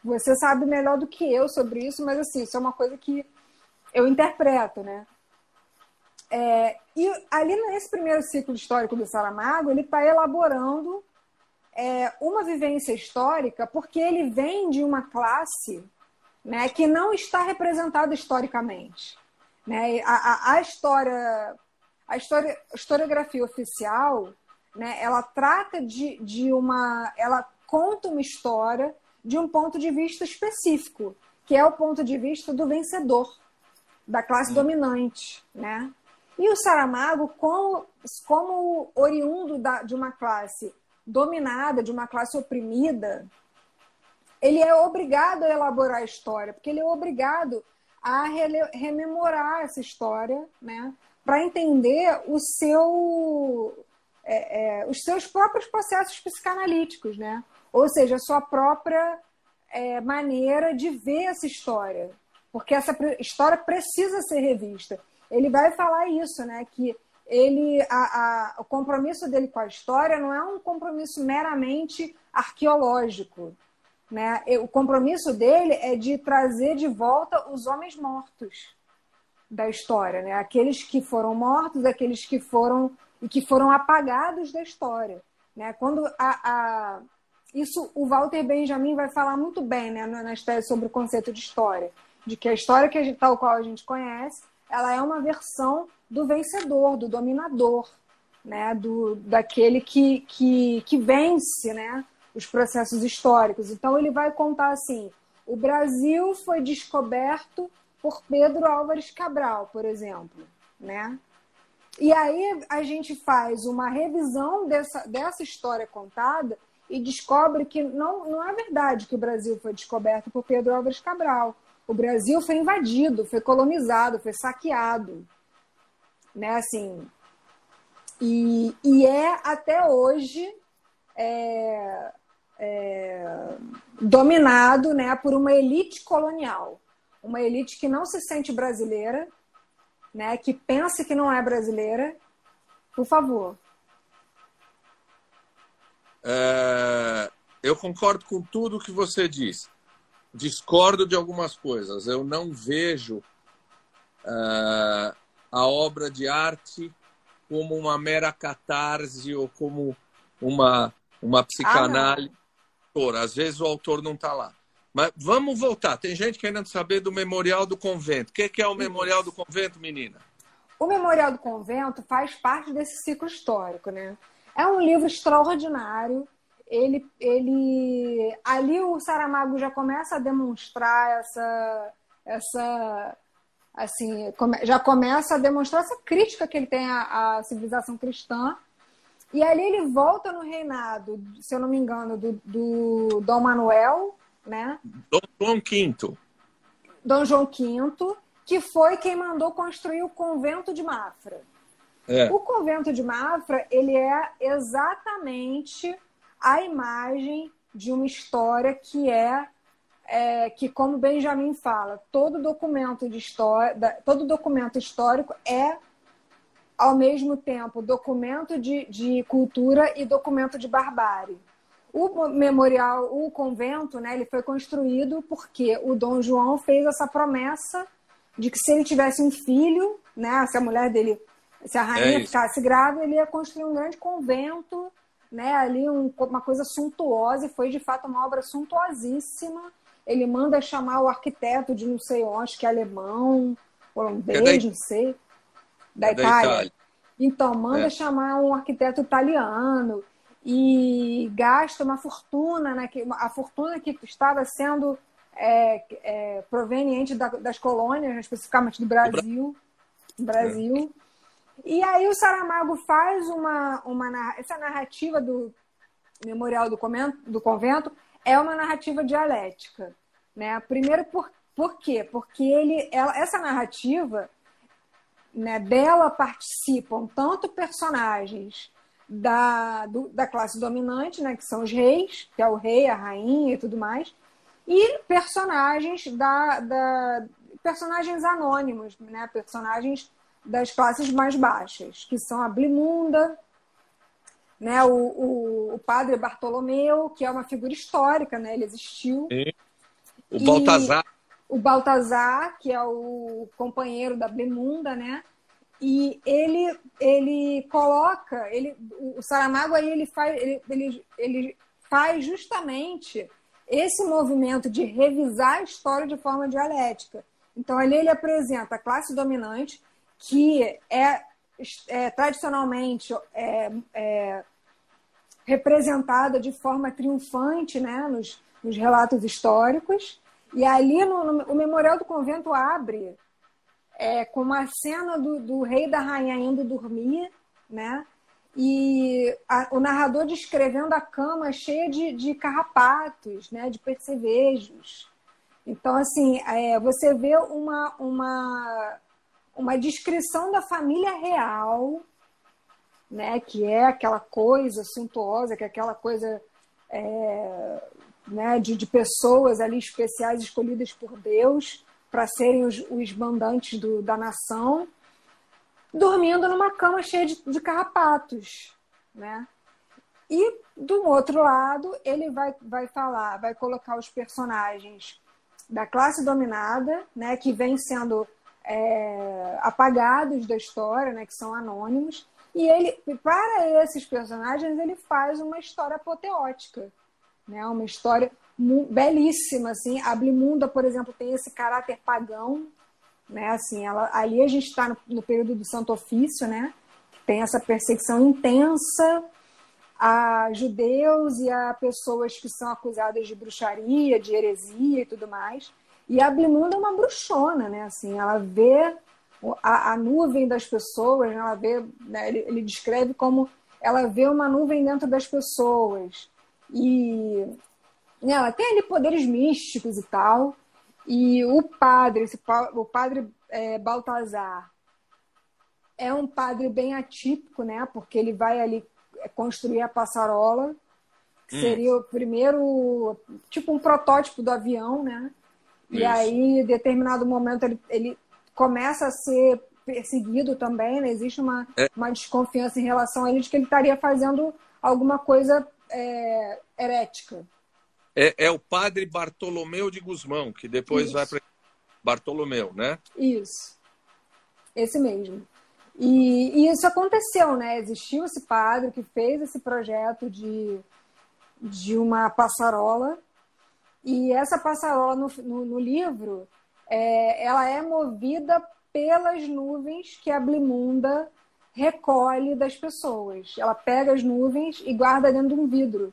você sabe melhor do que eu sobre isso, mas assim, isso é uma coisa que eu interpreto, né? É, e ali nesse primeiro ciclo histórico do Saramago, ele está elaborando é, uma vivência histórica, porque ele vem de uma classe né, que não está representada historicamente. Né? A, a, a, história, a história, a historiografia oficial, né, ela trata de, de uma. Ela conta uma história de um ponto de vista específico, que é o ponto de vista do vencedor, da classe dominante. Né? E o Saramago, como, como oriundo da, de uma classe dominada, de uma classe oprimida, ele é obrigado a elaborar a história, porque ele é obrigado a rememorar essa história, né, para entender o seu, é, é, os seus próprios processos psicanalíticos, né? ou seja, a sua própria é, maneira de ver essa história, porque essa história precisa ser revista. Ele vai falar isso, né, que ele, a, a, o compromisso dele com a história não é um compromisso meramente arqueológico, né? O compromisso dele é de trazer de volta os homens mortos da história, né? Aqueles que foram mortos, aqueles que foram e que foram apagados da história, né? Quando a, a isso o Walter Benjamin vai falar muito bem, né, nas teses sobre o conceito de história, de que a história que a gente, tal qual a gente conhece, ela é uma versão do vencedor, do dominador, né, do daquele que, que, que vence, né, os processos históricos. Então ele vai contar assim: o Brasil foi descoberto por Pedro Álvares Cabral, por exemplo, né? E aí a gente faz uma revisão dessa, dessa história contada e descobre que não, não é verdade que o Brasil foi descoberto por Pedro Álvares Cabral. O Brasil foi invadido, foi colonizado, foi saqueado, né? Assim, e, e é até hoje é, é, dominado né, por uma elite colonial, uma elite que não se sente brasileira, né, que pensa que não é brasileira. Por favor. É, eu concordo com tudo que você disse. Discordo de algumas coisas. Eu não vejo é, a obra de arte como uma mera catarse ou como uma, uma psicanálise. Ah, autor, às vezes o autor não está lá. Mas vamos voltar. Tem gente querendo saber do Memorial do Convento. O que é o Memorial do Convento, menina? O Memorial do Convento faz parte desse ciclo histórico, né? É um livro extraordinário. Ele, ele, ali o Saramago já começa a demonstrar essa, essa, assim, já começa a demonstrar essa crítica que ele tem à, à civilização cristã e ali ele volta no reinado, se eu não me engano, do, do Dom Manuel, né? Dom João V. Dom João V, que foi quem mandou construir o convento de Mafra. É. O convento de Mafra, ele é exatamente a imagem de uma história que é, é, que como Benjamin fala, todo documento de história, todo documento histórico é ao mesmo tempo documento de, de cultura e documento de barbárie. O memorial, o convento, né, ele foi construído porque o Dom João fez essa promessa de que se ele tivesse um filho, né, se a mulher dele, se a rainha é ficasse grávida, ele ia construir um grande convento, né, ali um, uma coisa suntuosa, e foi de fato uma obra suntuosíssima. Ele manda chamar o arquiteto de não sei onde, que é alemão, holandês, é não sei da, é Itália. da Itália. Então, manda é. chamar um arquiteto italiano e gasta uma fortuna, né, a fortuna que estava sendo é, é, proveniente da, das colônias, né, especificamente do Brasil. Do Brasil. E aí o Saramago faz uma, uma essa narrativa do Memorial do, Comento, do Convento é uma narrativa dialética, né? Primeiro por, por quê? Porque ele ela, essa narrativa né, dela participam tanto personagens da, do, da classe dominante, né, que são os reis, que é o rei, a rainha e tudo mais, e personagens da, da personagens anônimos, né, personagens das classes mais baixas, que são a Blimunda, né, o, o, o padre Bartolomeu, que é uma figura histórica, né, ele existiu. Sim. O Baltazar o Baltazar, que é o companheiro da Blemunda, né? E ele ele coloca, ele, o Saramago aí ele faz, ele, ele, ele faz justamente esse movimento de revisar a história de forma dialética. Então ali ele apresenta a classe dominante que é, é tradicionalmente é, é, representada de forma triunfante né, nos, nos relatos históricos. E ali no, no, o Memorial do Convento abre é, com uma cena do, do rei e da rainha indo dormir, né? E a, o narrador descrevendo a cama cheia de, de carrapatos, né? De percevejos. Então, assim, é, você vê uma, uma, uma descrição da família real, né? Que é aquela coisa suntuosa, que é aquela coisa é, né, de, de pessoas ali especiais escolhidas por Deus para serem os, os mandantes do, da nação, dormindo numa cama cheia de, de carrapatos, né? E do outro lado, ele vai, vai falar, vai colocar os personagens da classe dominada, né, que vem sendo é, apagados da história, né, que são anônimos, e ele, para esses personagens, ele faz uma história apoteótica, né? Uma história belíssima, assim. A Blimunda, por exemplo, tem esse caráter pagão, né? Assim, ela, ali a gente está no, no, período do Santo Ofício, né? Tem essa perseguição intensa a judeus e a pessoas que são acusadas de bruxaria, de heresia e tudo mais. E a Blimunda é uma bruxona, né? Assim, ela vê a, a nuvem das pessoas, ela vê, né? ele, ele descreve como ela vê uma nuvem dentro das pessoas. E né, ela tem ali poderes místicos e tal. E o padre, esse, o padre é, Baltazar, é um padre bem atípico, né? Porque ele vai ali é, construir a passarola, que hum. seria o primeiro, tipo um protótipo do avião, né? Isso. E aí, em determinado momento, ele, ele começa a ser perseguido também, né? Existe uma, é. uma desconfiança em relação a ele de que ele estaria fazendo alguma coisa é, herética. É, é, o padre Bartolomeu de Guzmão, que depois Isso. vai para Bartolomeu, né? Isso. Esse mesmo. E, e, isso aconteceu, né? Existiu esse padre que fez esse projeto de, de uma passarola. E essa passarola no, no, no livro, é, ela é movida pelas nuvens que a Blimunda recolhe das pessoas. Ela pega as nuvens e guarda dentro de um vidro.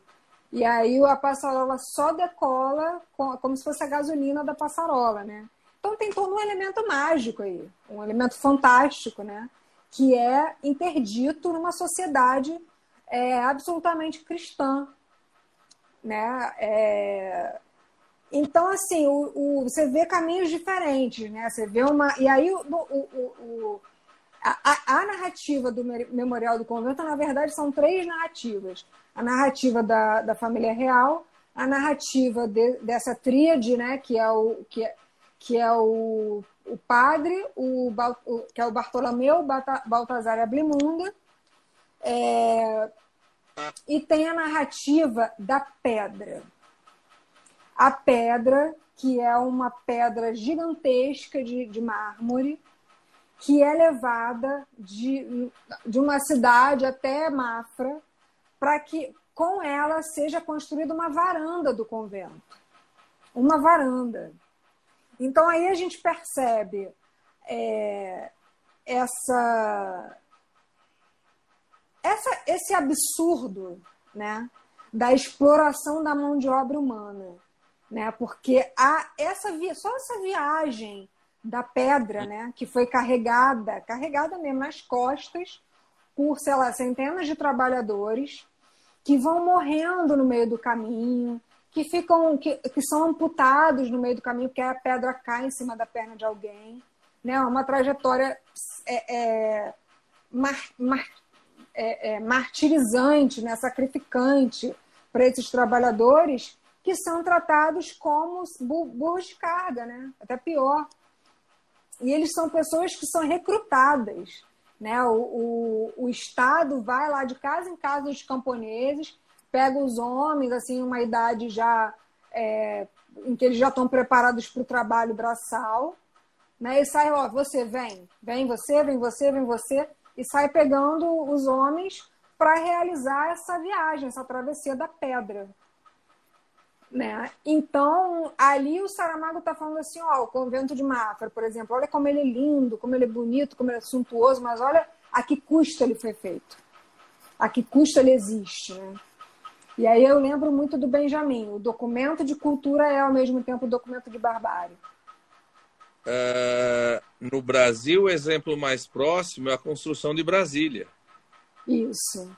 E aí a passarola só decola como se fosse a gasolina da passarola, né? Então tem todo um elemento mágico aí, um elemento fantástico, né? Que é interdito numa sociedade é, absolutamente cristã, né? É... Então, assim, o, o, você vê caminhos diferentes, né? Você vê uma... E aí o, o a, a, narrativa do Memorial do Convento, na verdade, são três narrativas. A narrativa da, da família real, a narrativa de, dessa tríade, né, que é o, que é, que é o, o padre, o, o, que é o Bartolomeu, Baltazar e a Blimunda, é, e tem a narrativa da pedra. A pedra, que é uma pedra gigantesca de, de mármore, que é levada de, de uma cidade até Mafra para que com ela seja construída uma varanda do convento. Uma varanda. Então aí a gente percebe é, essa, essa, esse absurdo né, da exploração da mão de obra humana. Né? Porque a, essa, só essa viagem da pedra, né, que foi carregada, carregada mesmo nas costas por, sei lá, centenas de trabalhadores que vão morrendo no meio do caminho, que ficam, que, que são amputados no meio do caminho porque a pedra cai em cima da perna de alguém, né? Uma trajetória é, é, mar, mar, é, é martirizante, né? sacrificante para esses trabalhadores que são tratados como burros de carga, né? Até pior, e eles são pessoas que são recrutadas. Né? O, o, o Estado vai lá de casa em casa dos camponeses, pega os homens, assim, uma idade já é, em que eles já estão preparados para o trabalho braçal, né? E sai, ó, você vem, vem você, vem você, vem você, e sai pegando os homens para realizar essa viagem, essa travessia da pedra. Né? Então, ali o Saramago está falando assim, ó, o convento de Mafra, por exemplo, olha como ele é lindo, como ele é bonito, como ele é suntuoso, mas olha a que custo ele foi feito, a que custo ele existe. Né? E aí eu lembro muito do Benjamin. O documento de cultura é ao mesmo tempo documento de barbárie. Uh, no Brasil, o exemplo mais próximo é a construção de Brasília. Isso.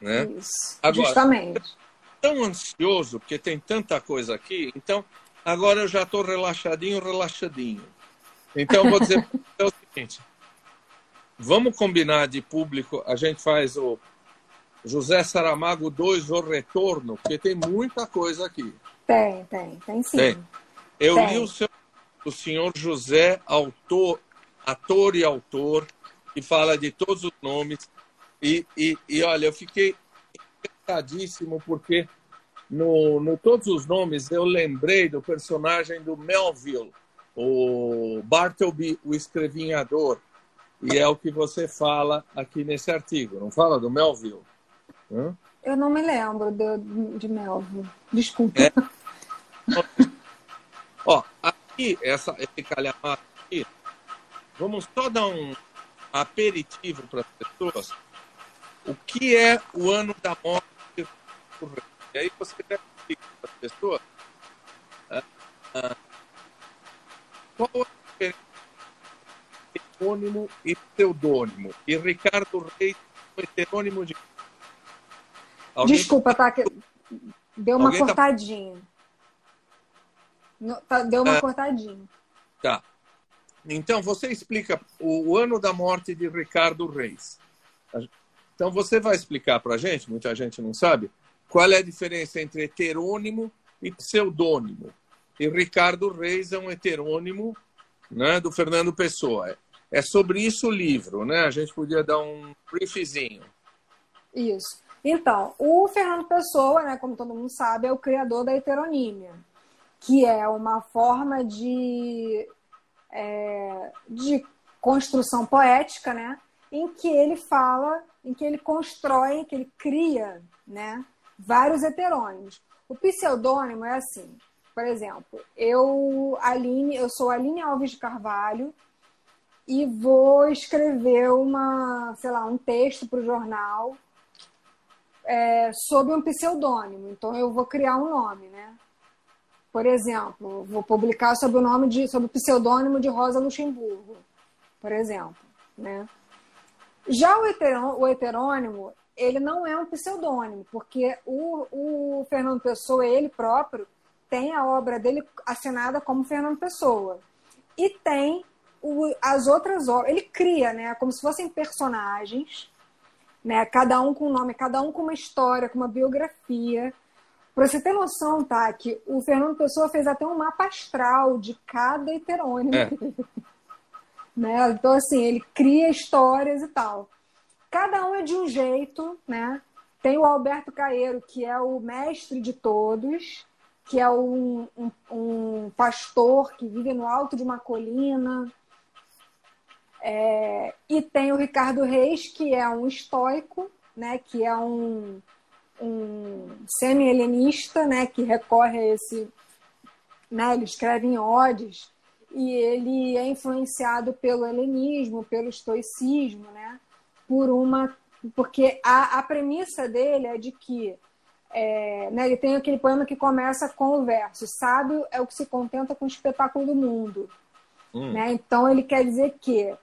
Né? Isso. Agora, Justamente. Tão ansioso, porque tem tanta coisa aqui, então agora eu já estou relaxadinho, relaxadinho. Então vou dizer é o seguinte: vamos combinar de público, a gente faz o José Saramago 2, O Retorno, porque tem muita coisa aqui. Tem, tem, tem sim. Tem. Eu tem. li o, seu, o senhor José, autor, ator e autor, que fala de todos os nomes. E, e, e olha, eu fiquei encantadíssimo porque no, no Todos os Nomes eu lembrei do personagem do Melville, o Bartleby, o escrevinhador. E é o que você fala aqui nesse artigo, não fala do Melville? Hã? Eu não me lembro de, de Melville. Desculpa. É. Ó, aqui, essa, esse calhamaço aqui, vamos só dar um aperitivo para as pessoas. O que é o ano da morte E aí você deve explicar para as pessoas ah, ah, qual é a diferença entre heterônimo e pseudônimo. E Ricardo Reis foi heterônimo de Alguém... Desculpa, tá? Deu uma Alguém tá cortadinha. Tá... Deu uma é... cortadinha. Tá. Então, você explica o, o, ano da morte de Ricardo Reis. Então, você vai explicar para a gente, muita gente não sabe, qual é a diferença entre heterônimo e pseudônimo. E Ricardo Reis é um heterônimo né, do Fernando Pessoa. É sobre isso o livro, né? A gente podia dar um briefzinho. Isso. Então, o Fernando Pessoa, né, como todo mundo sabe, é o criador da heteronímia, que é uma forma de, é, de construção poética, né, em que ele fala, em que ele constrói, em que ele cria né, vários heterônimos. O pseudônimo é assim, por exemplo, eu, Aline, eu sou Aline Alves de Carvalho e vou escrever uma, sei lá, um texto para o jornal é, sob um pseudônimo. Então eu vou criar um nome, né? Por exemplo, vou publicar sob o nome de, sob o pseudônimo de Rosa Luxemburgo, por exemplo, né? Já o, heterô, o heterônimo, ele não é um pseudônimo, porque o, o Fernando Pessoa, ele próprio, tem a obra dele assinada como Fernando Pessoa. E tem o, as outras obras, ele cria, né, como se fossem personagens né? Cada um com um nome, cada um com uma história, com uma biografia. Para você ter noção, tá? Que o Fernando Pessoa fez até um mapa astral de cada heterônimo. É. né? Então, assim, ele cria histórias e tal. Cada um é de um jeito, né? Tem o Alberto Caeiro, que é o mestre de todos, que é um, um, um pastor que vive no alto de uma colina, é, e tem o Ricardo Reis, que é um estoico, né, que é um, um semi-helenista, né, que recorre a esse. Né, ele escreve em odes, e ele é influenciado pelo helenismo, pelo estoicismo, né, por uma. Porque a, a premissa dele é de que. É, né, ele tem aquele poema que começa com o verso: Sábio é o que se contenta com o espetáculo do mundo. Hum. Né? Então, ele quer dizer que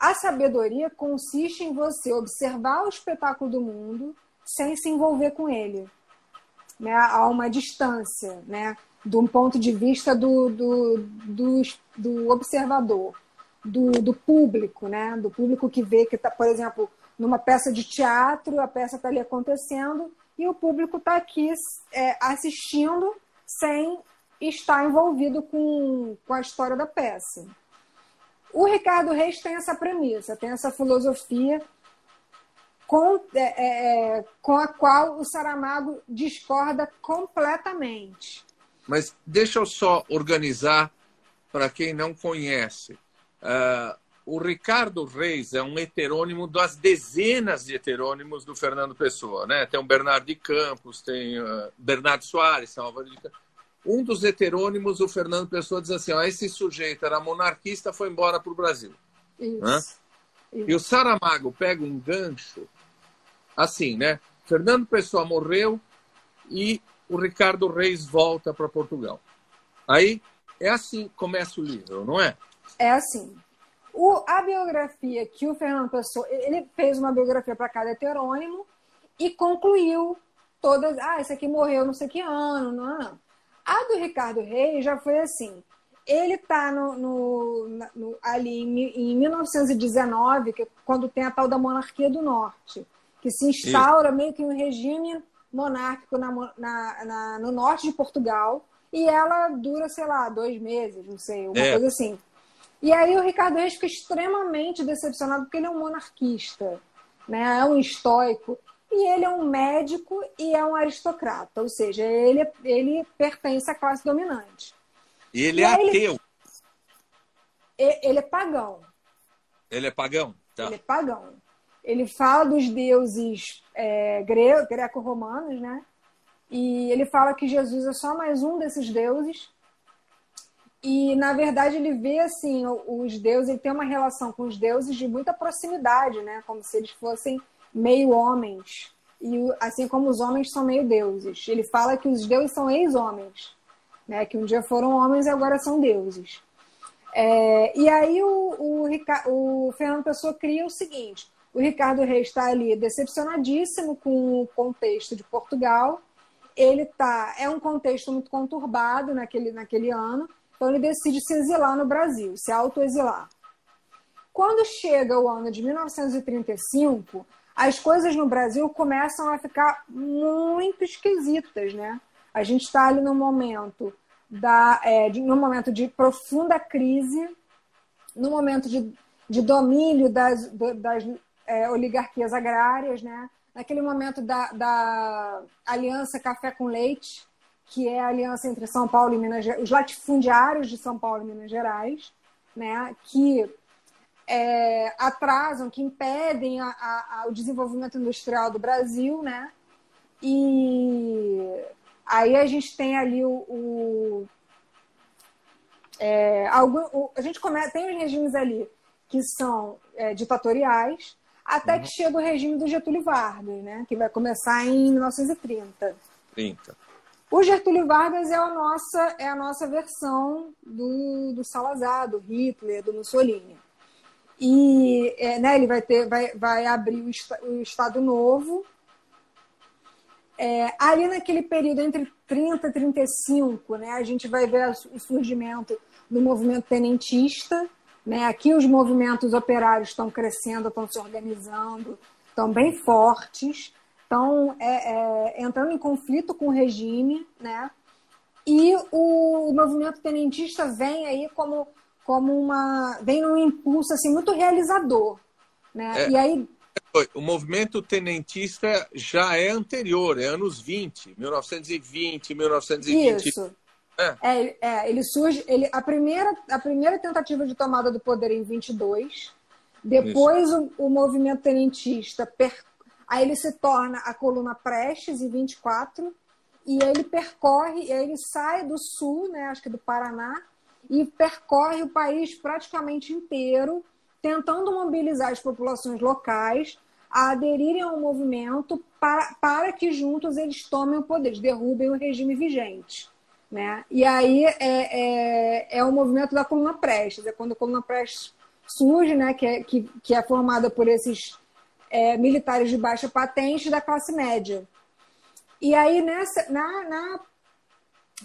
a sabedoria consiste em você observar o espetáculo do mundo sem se envolver com ele, né? a uma distância, né? de um ponto de vista do, do, do, do observador, do, do, público, né? do público que vê que está, por exemplo, numa peça de teatro, a peça está ali acontecendo e o público está aqui é, assistindo sem estar envolvido com, com a história da peça. O Ricardo Reis tem essa premissa, tem essa filosofia com, é, é, com a qual o Saramago discorda completamente. Mas deixa eu só organizar para quem não conhece. Uh, o Ricardo Reis é um heterônimo das dezenas de heterônimos do Fernando Pessoa. Né? Tem o Bernardo de Campos, tem uh, Bernardo Soares, Salvador de Campos um dos heterônimos, o Fernando Pessoa, diz assim: ó, esse sujeito era monarquista, foi embora para o Brasil. Isso. Isso. E o Saramago pega um gancho assim, né? Fernando Pessoa morreu e o Ricardo Reis volta para Portugal. Aí é assim que começa o livro, não é? É assim. O, a biografia que o Fernando Pessoa. Ele fez uma biografia para cada heterônimo e concluiu todas. Ah, esse aqui morreu não sei que ano, não, não. A do Ricardo Reis já foi assim. Ele está no, no, no, ali em, em 1919, que, é quando tem a tal da monarquia do norte, que se instaura meio que um regime monárquico na, na, na, no norte de Portugal, e ela dura, sei lá, dois meses, não sei, uma é. coisa assim. E aí o Ricardo Reis fica extremamente decepcionado porque ele é um monarquista, né? é um estoico, e ele é um médico e é um aristocrata, ou seja, ele, ele pertence à classe dominante. E ele e é ateu. Ele, ele é pagão. Ele é pagão? Tá. Ele é pagão. Ele fala dos deuses é, greco-romanos, né? E ele fala que Jesus é só mais um desses deuses. E, na verdade, ele vê, assim, os deuses, ele tem uma relação com os deuses de muita proximidade, né? Como se eles fossem meio homens. E assim como os homens são meio deuses. Ele fala que os deuses são ex-homens, né? Que um dia foram homens e agora são deuses. É, e aí o, o, o Fernando Pessoa cria o seguinte: o Ricardo Reis está ali decepcionadíssimo com o contexto de Portugal. Ele tá, é um contexto muito conturbado naquele, naquele ano, então ele decide se exilar no Brasil, se autoexilar. Quando chega o ano de 1935, as coisas no Brasil começam a ficar muito esquisitas, né? A gente está ali no momento da, é, de, no momento de profunda crise, no momento de, de domínio das, das é, oligarquias agrárias, né? naquele momento da, da aliança Café com Leite, que é a aliança entre São Paulo e Minas Gerais, os latifundiários de São Paulo e Minas Gerais, né? que é, atrasam, que impedem a, a, a, o desenvolvimento industrial do Brasil, né? E aí a gente tem ali o, o é, algum, o, a gente come, tem os regimes ali que são é, ditatoriais, até uhum. que chega o regime do Getúlio Vargas, né? que vai começar em 1930. 30. O Getúlio Vargas é a nossa, é a nossa versão do, do Salazar, do Hitler, do Mussolini. E é, né, ele vai, ter, vai, vai abrir o, o Estado Novo. É, ali naquele período entre 30 e 35, né, a gente vai ver o surgimento do movimento tenentista, né? Aqui os movimentos operários estão crescendo, estão se organizando, estão bem fortes, estão é, é, entrando em conflito com o regime, né? E o, o movimento tenentista vem aí como, como uma vem num impulso assim muito realizador, né? É, e aí o movimento tenentista já é anterior, é anos 20, 1920, 1920. Isso. É. É, é, ele surge. Ele, a, primeira, a primeira tentativa de tomada do poder em 22, depois o, o, movimento tenentista, per, aí ele se torna a coluna Prestes em 24, e ele percorre, ele sai do sul, né, acho que do Paraná, e percorre o país praticamente inteiro, tentando mobilizar as populações locais a aderirem ao movimento para, para que juntos eles tomem o poder, derrubem o regime vigente. Né? E aí é, é, é o movimento da coluna Prestes, é quando a coluna Prestes surge, né, que, é, que, que é formada por esses é, militares de baixa patente da classe média. E aí, nessa, na, na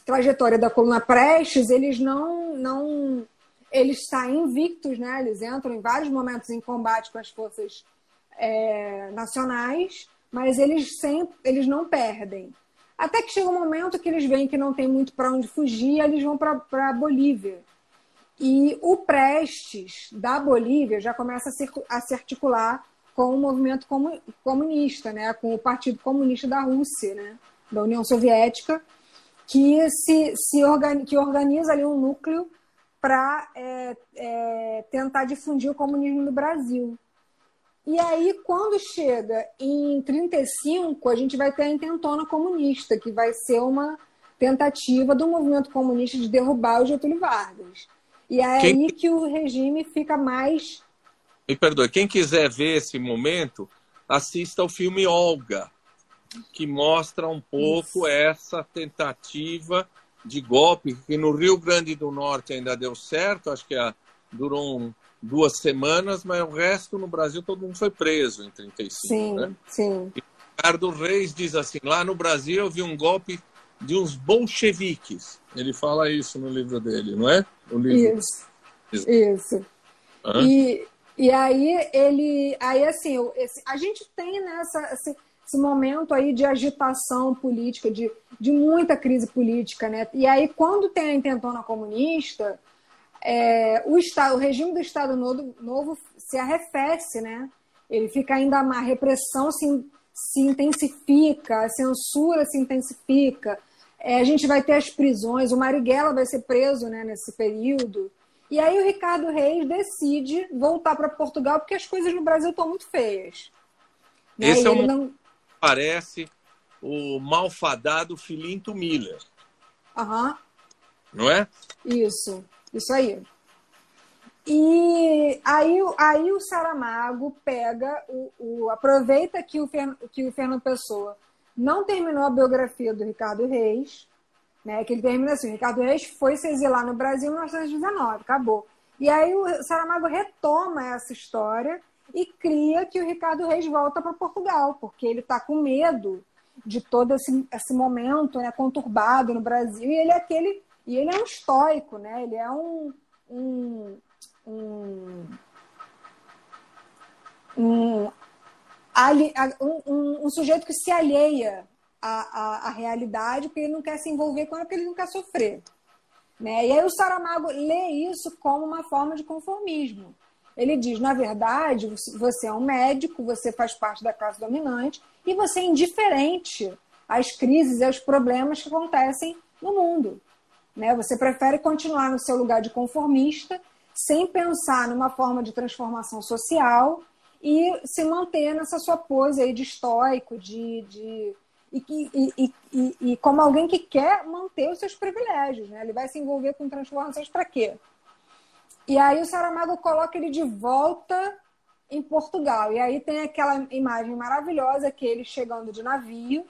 trajetória da coluna Prestes, eles não, não eles saem invictos, né? eles entram em vários momentos em combate com as forças é, nacionais, mas eles, sempre, eles não perdem. Até que chega um momento que eles veem que não tem muito para onde fugir, eles vão para a Bolívia. E o Prestes da Bolívia já começa a se, a se articular com o movimento comunista, né? com o Partido Comunista da Rússia, né? da União Soviética, que, se, se organiza, que organiza ali um núcleo para é, é, tentar difundir o comunismo no Brasil. E aí, quando chega em 35, a gente vai ter a intentona comunista, que vai ser uma tentativa do movimento comunista de derrubar o Getúlio Vargas. E é quem... aí que o regime fica mais. Me perdoe, quem quiser ver esse momento, assista ao filme Olga, que mostra um pouco Isso. essa tentativa de golpe, que no Rio Grande do Norte ainda deu certo, acho que durou um, duas semanas, mas o resto no Brasil todo mundo foi preso em 35. Sim, né? sim. E Ricardo Reis diz assim: lá no Brasil eu vi um golpe de uns bolcheviques. Ele fala isso no livro dele, não é? O livro. Isso. Isso. E, e aí ele. Aí assim, esse, a gente tem nessa. Né, esse, esse momento aí de agitação política, de, de muita crise política, né? E aí, quando tem a intentona comunista, é, o, estado, o regime do Estado Novo, novo se arrefece, né? Ele fica ainda a repressão se, se intensifica, a censura se intensifica. É, a gente vai ter as prisões, o Marighella vai ser preso né, nesse período. E aí o Ricardo Reis decide voltar para Portugal porque as coisas no Brasil estão muito feias. Né? Esse é um... não... parece o malfadado Filinto Miller. Aham. Não é? Isso, isso aí. E aí, aí o Saramago pega, o, o, aproveita que o, que o Fernando Pessoa não terminou a biografia do Ricardo Reis, né, que ele termina assim, Ricardo Reis foi se exilar no Brasil em 1919, acabou. E aí o Saramago retoma essa história e cria que o Ricardo Reis volta para Portugal, porque ele está com medo de todo esse, esse momento né, conturbado no Brasil, e ele é aquele, e ele é um estoico, né? Ele é um, um, um, um, um, um sujeito que se alheia à, à, à, realidade, porque ele não quer se envolver com ela, porque ele não quer sofrer. Né? E aí o Saramago lê isso como uma forma de conformismo. Ele diz, na verdade, você é um médico, você faz parte da classe dominante e você é indiferente às crises e aos problemas que acontecem no mundo. Né? Você prefere continuar no seu lugar de conformista, sem pensar numa forma de transformação social e se manter nessa sua pose aí de estoico, de, de e, e, e, e, como alguém que quer manter os seus privilégios. Né? Ele vai se envolver com transformações para quê? E aí o Saramago coloca ele de volta em Portugal. E aí tem aquela imagem maravilhosa que ele chegando de navio,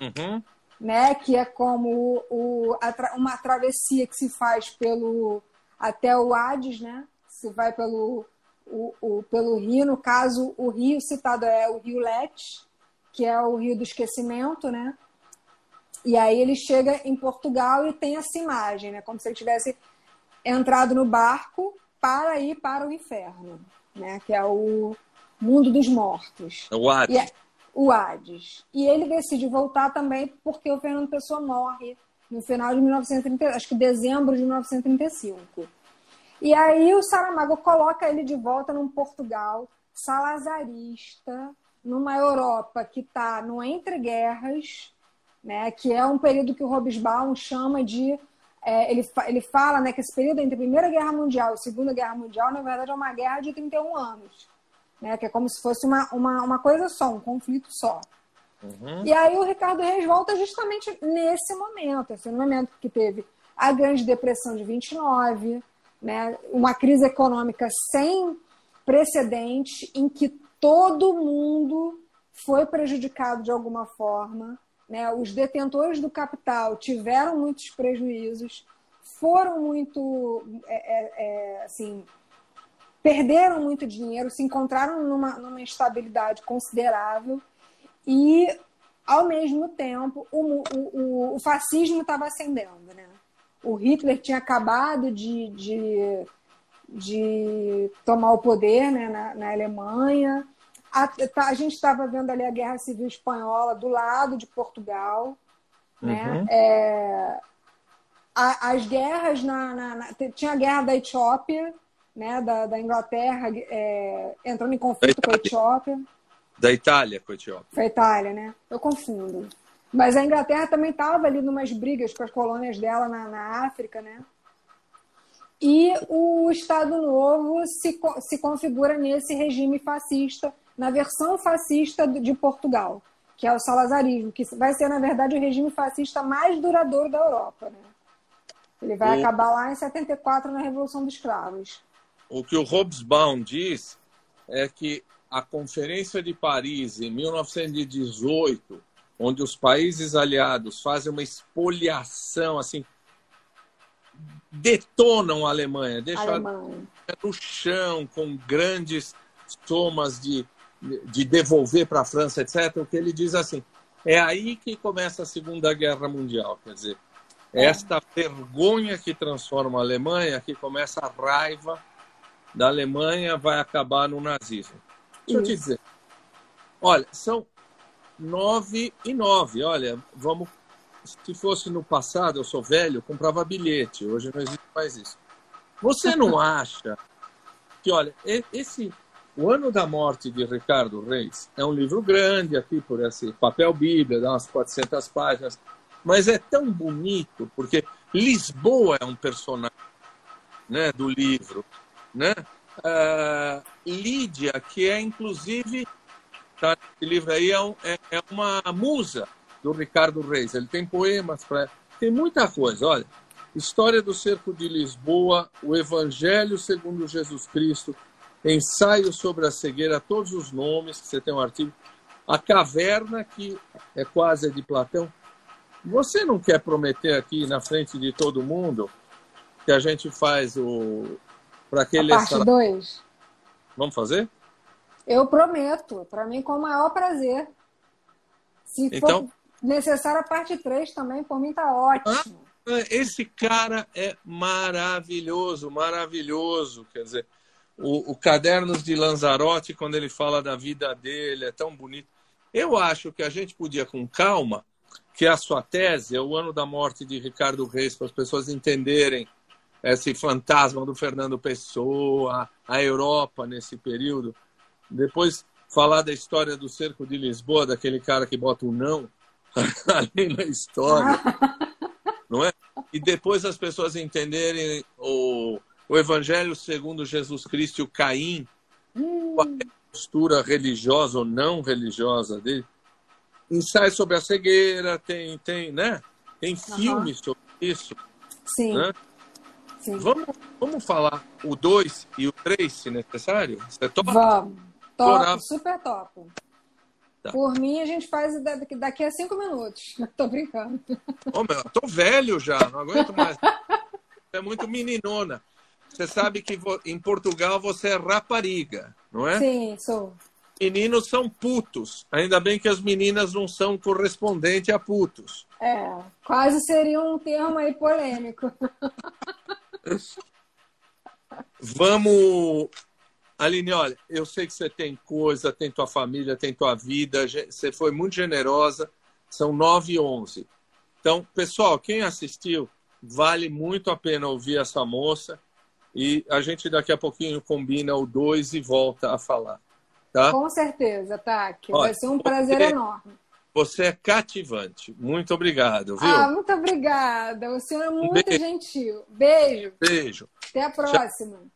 uhum. né? Que é como o, a, uma travessia que se faz pelo até o Hades, né? Se vai pelo o, o, pelo rio. No caso, o rio citado é o Rio Lete, que é o rio do esquecimento, né? E aí ele chega em Portugal e tem essa imagem, né? Como se ele tivesse entrado no barco para ir para o inferno, né? Que é o mundo dos mortos. O Hades. É, o Hades. E ele decide voltar também porque o Fernando Pessoa morre no final de 1930, acho que dezembro de 1935. E aí o Saramago coloca ele de volta num Portugal salazarista, numa Europa que está no entre guerras, né, que é um período que o Robesbaum chama de é, ele, ele fala né, que esse período entre a Primeira Guerra Mundial e a Segunda Guerra Mundial, na verdade, é uma guerra de 31 anos. Né, que é como se fosse uma, uma, uma coisa só, um conflito só. Uhum. E aí o Ricardo Reis volta justamente nesse momento, esse momento que teve a Grande Depressão de 29, né, uma crise econômica sem precedente, em que todo mundo foi prejudicado de alguma forma, né? Os detentores do capital tiveram muitos prejuízos, foram muito, é, é, é, assim, perderam muito dinheiro, se encontraram numa, numa instabilidade considerável e, ao mesmo tempo, o, o, o fascismo estava ascendendo, né? O Hitler tinha acabado de, de, de tomar o poder né, na, na Alemanha, a, tá, a gente estava vendo ali a Guerra Civil Espanhola do lado de Portugal, né? Uhum. É, a, as guerras na, na, na, tinha a guerra da Etiópia, né? Da, da Inglaterra é, entrando em conflito com a Etiópia. Da Itália com a Etiópia. Foi a Itália, né? Eu confundo. Mas a Inglaterra também estava ali numas brigas com as colônias dela na, na África, né? E o Estado Novo se, se configura nesse regime fascista na versão fascista de Portugal, que é o salazarismo, que vai ser, na verdade, o regime fascista mais duradouro da Europa. Né? Ele vai o... acabar lá em 74, na Revolução dos Escravos. O que o Hobsbawm diz é que a Conferência de Paris, em 1918, onde os países aliados fazem uma espoliação, assim, detonam a Alemanha, deixam a Alemanha no chão com grandes somas de, de devolver para a França, etc. O que ele diz assim, é aí que começa a Segunda Guerra Mundial, quer dizer, é. esta vergonha que transforma a Alemanha, que começa a raiva da Alemanha, vai acabar no nazismo. Deixa Isso. eu te dizer, olha, são nove e nove. Olha, vamos. Se fosse no passado, eu sou velho, eu comprava bilhete. Hoje não existe mais isso. Você não acha que, olha, esse o ano da morte de Ricardo Reis é um livro grande aqui por esse papel Bíblia, dá umas 400 páginas, mas é tão bonito porque Lisboa é um personagem, né, do livro, né? Uh, Lídia, que é inclusive Tá? Esse livro aí é, um, é, é, uma musa do Ricardo Reis. Ele tem poemas, pra... tem muita coisa. Olha, História do Cerco de Lisboa, o Evangelho segundo Jesus Cristo, ensaio sobre a cegueira, todos os nomes, você tem um artigo. A Caverna, que é quase de Platão. Você não quer prometer aqui na frente de todo mundo que a gente faz o. Para aquele. A parte 2. Vamos fazer? Eu prometo, para mim com o maior prazer. Se então, for necessário a parte 3 também, por mim tá ótimo. Ah, esse cara é maravilhoso, maravilhoso. Quer dizer, o, o Cadernos de Lanzarote, quando ele fala da vida dele, é tão bonito. Eu acho que a gente podia, com calma, que a sua tese é o ano da morte de Ricardo Reis, para as pessoas entenderem esse fantasma do Fernando Pessoa, a Europa nesse período. Depois falar da história do cerco de Lisboa, daquele cara que bota o um não ali na história. não é? E depois as pessoas entenderem o, o Evangelho segundo Jesus Cristo e o Caim, hum. a postura religiosa ou não religiosa dele. Ensaio sobre a cegueira, tem, tem, né? Tem filmes sobre isso. Sim. Né? Sim. Vamos, vamos falar o 2 e o 3, se necessário? Você topa? Vamos. Top, super top. Tá. Por mim, a gente faz daqui a cinco minutos. Tô brincando. Ô, meu, tô velho já, não aguento mais. é muito meninona. Você sabe que em Portugal você é rapariga, não é? Sim, sou. Meninos são putos. Ainda bem que as meninas não são correspondentes a putos. É, quase seria um termo aí polêmico. Vamos Aline, olha, eu sei que você tem coisa, tem tua família, tem tua vida, você foi muito generosa, são 9 e 11. Então, pessoal, quem assistiu, vale muito a pena ouvir essa moça e a gente daqui a pouquinho combina o 2 e volta a falar. Tá? Com certeza, tá? Que vai ser um prazer você, enorme. Você é cativante. Muito obrigado, viu? Ah, muito obrigada. O senhor é muito Beijo. gentil. Beijo. Beijo. Até a próxima. Tchau.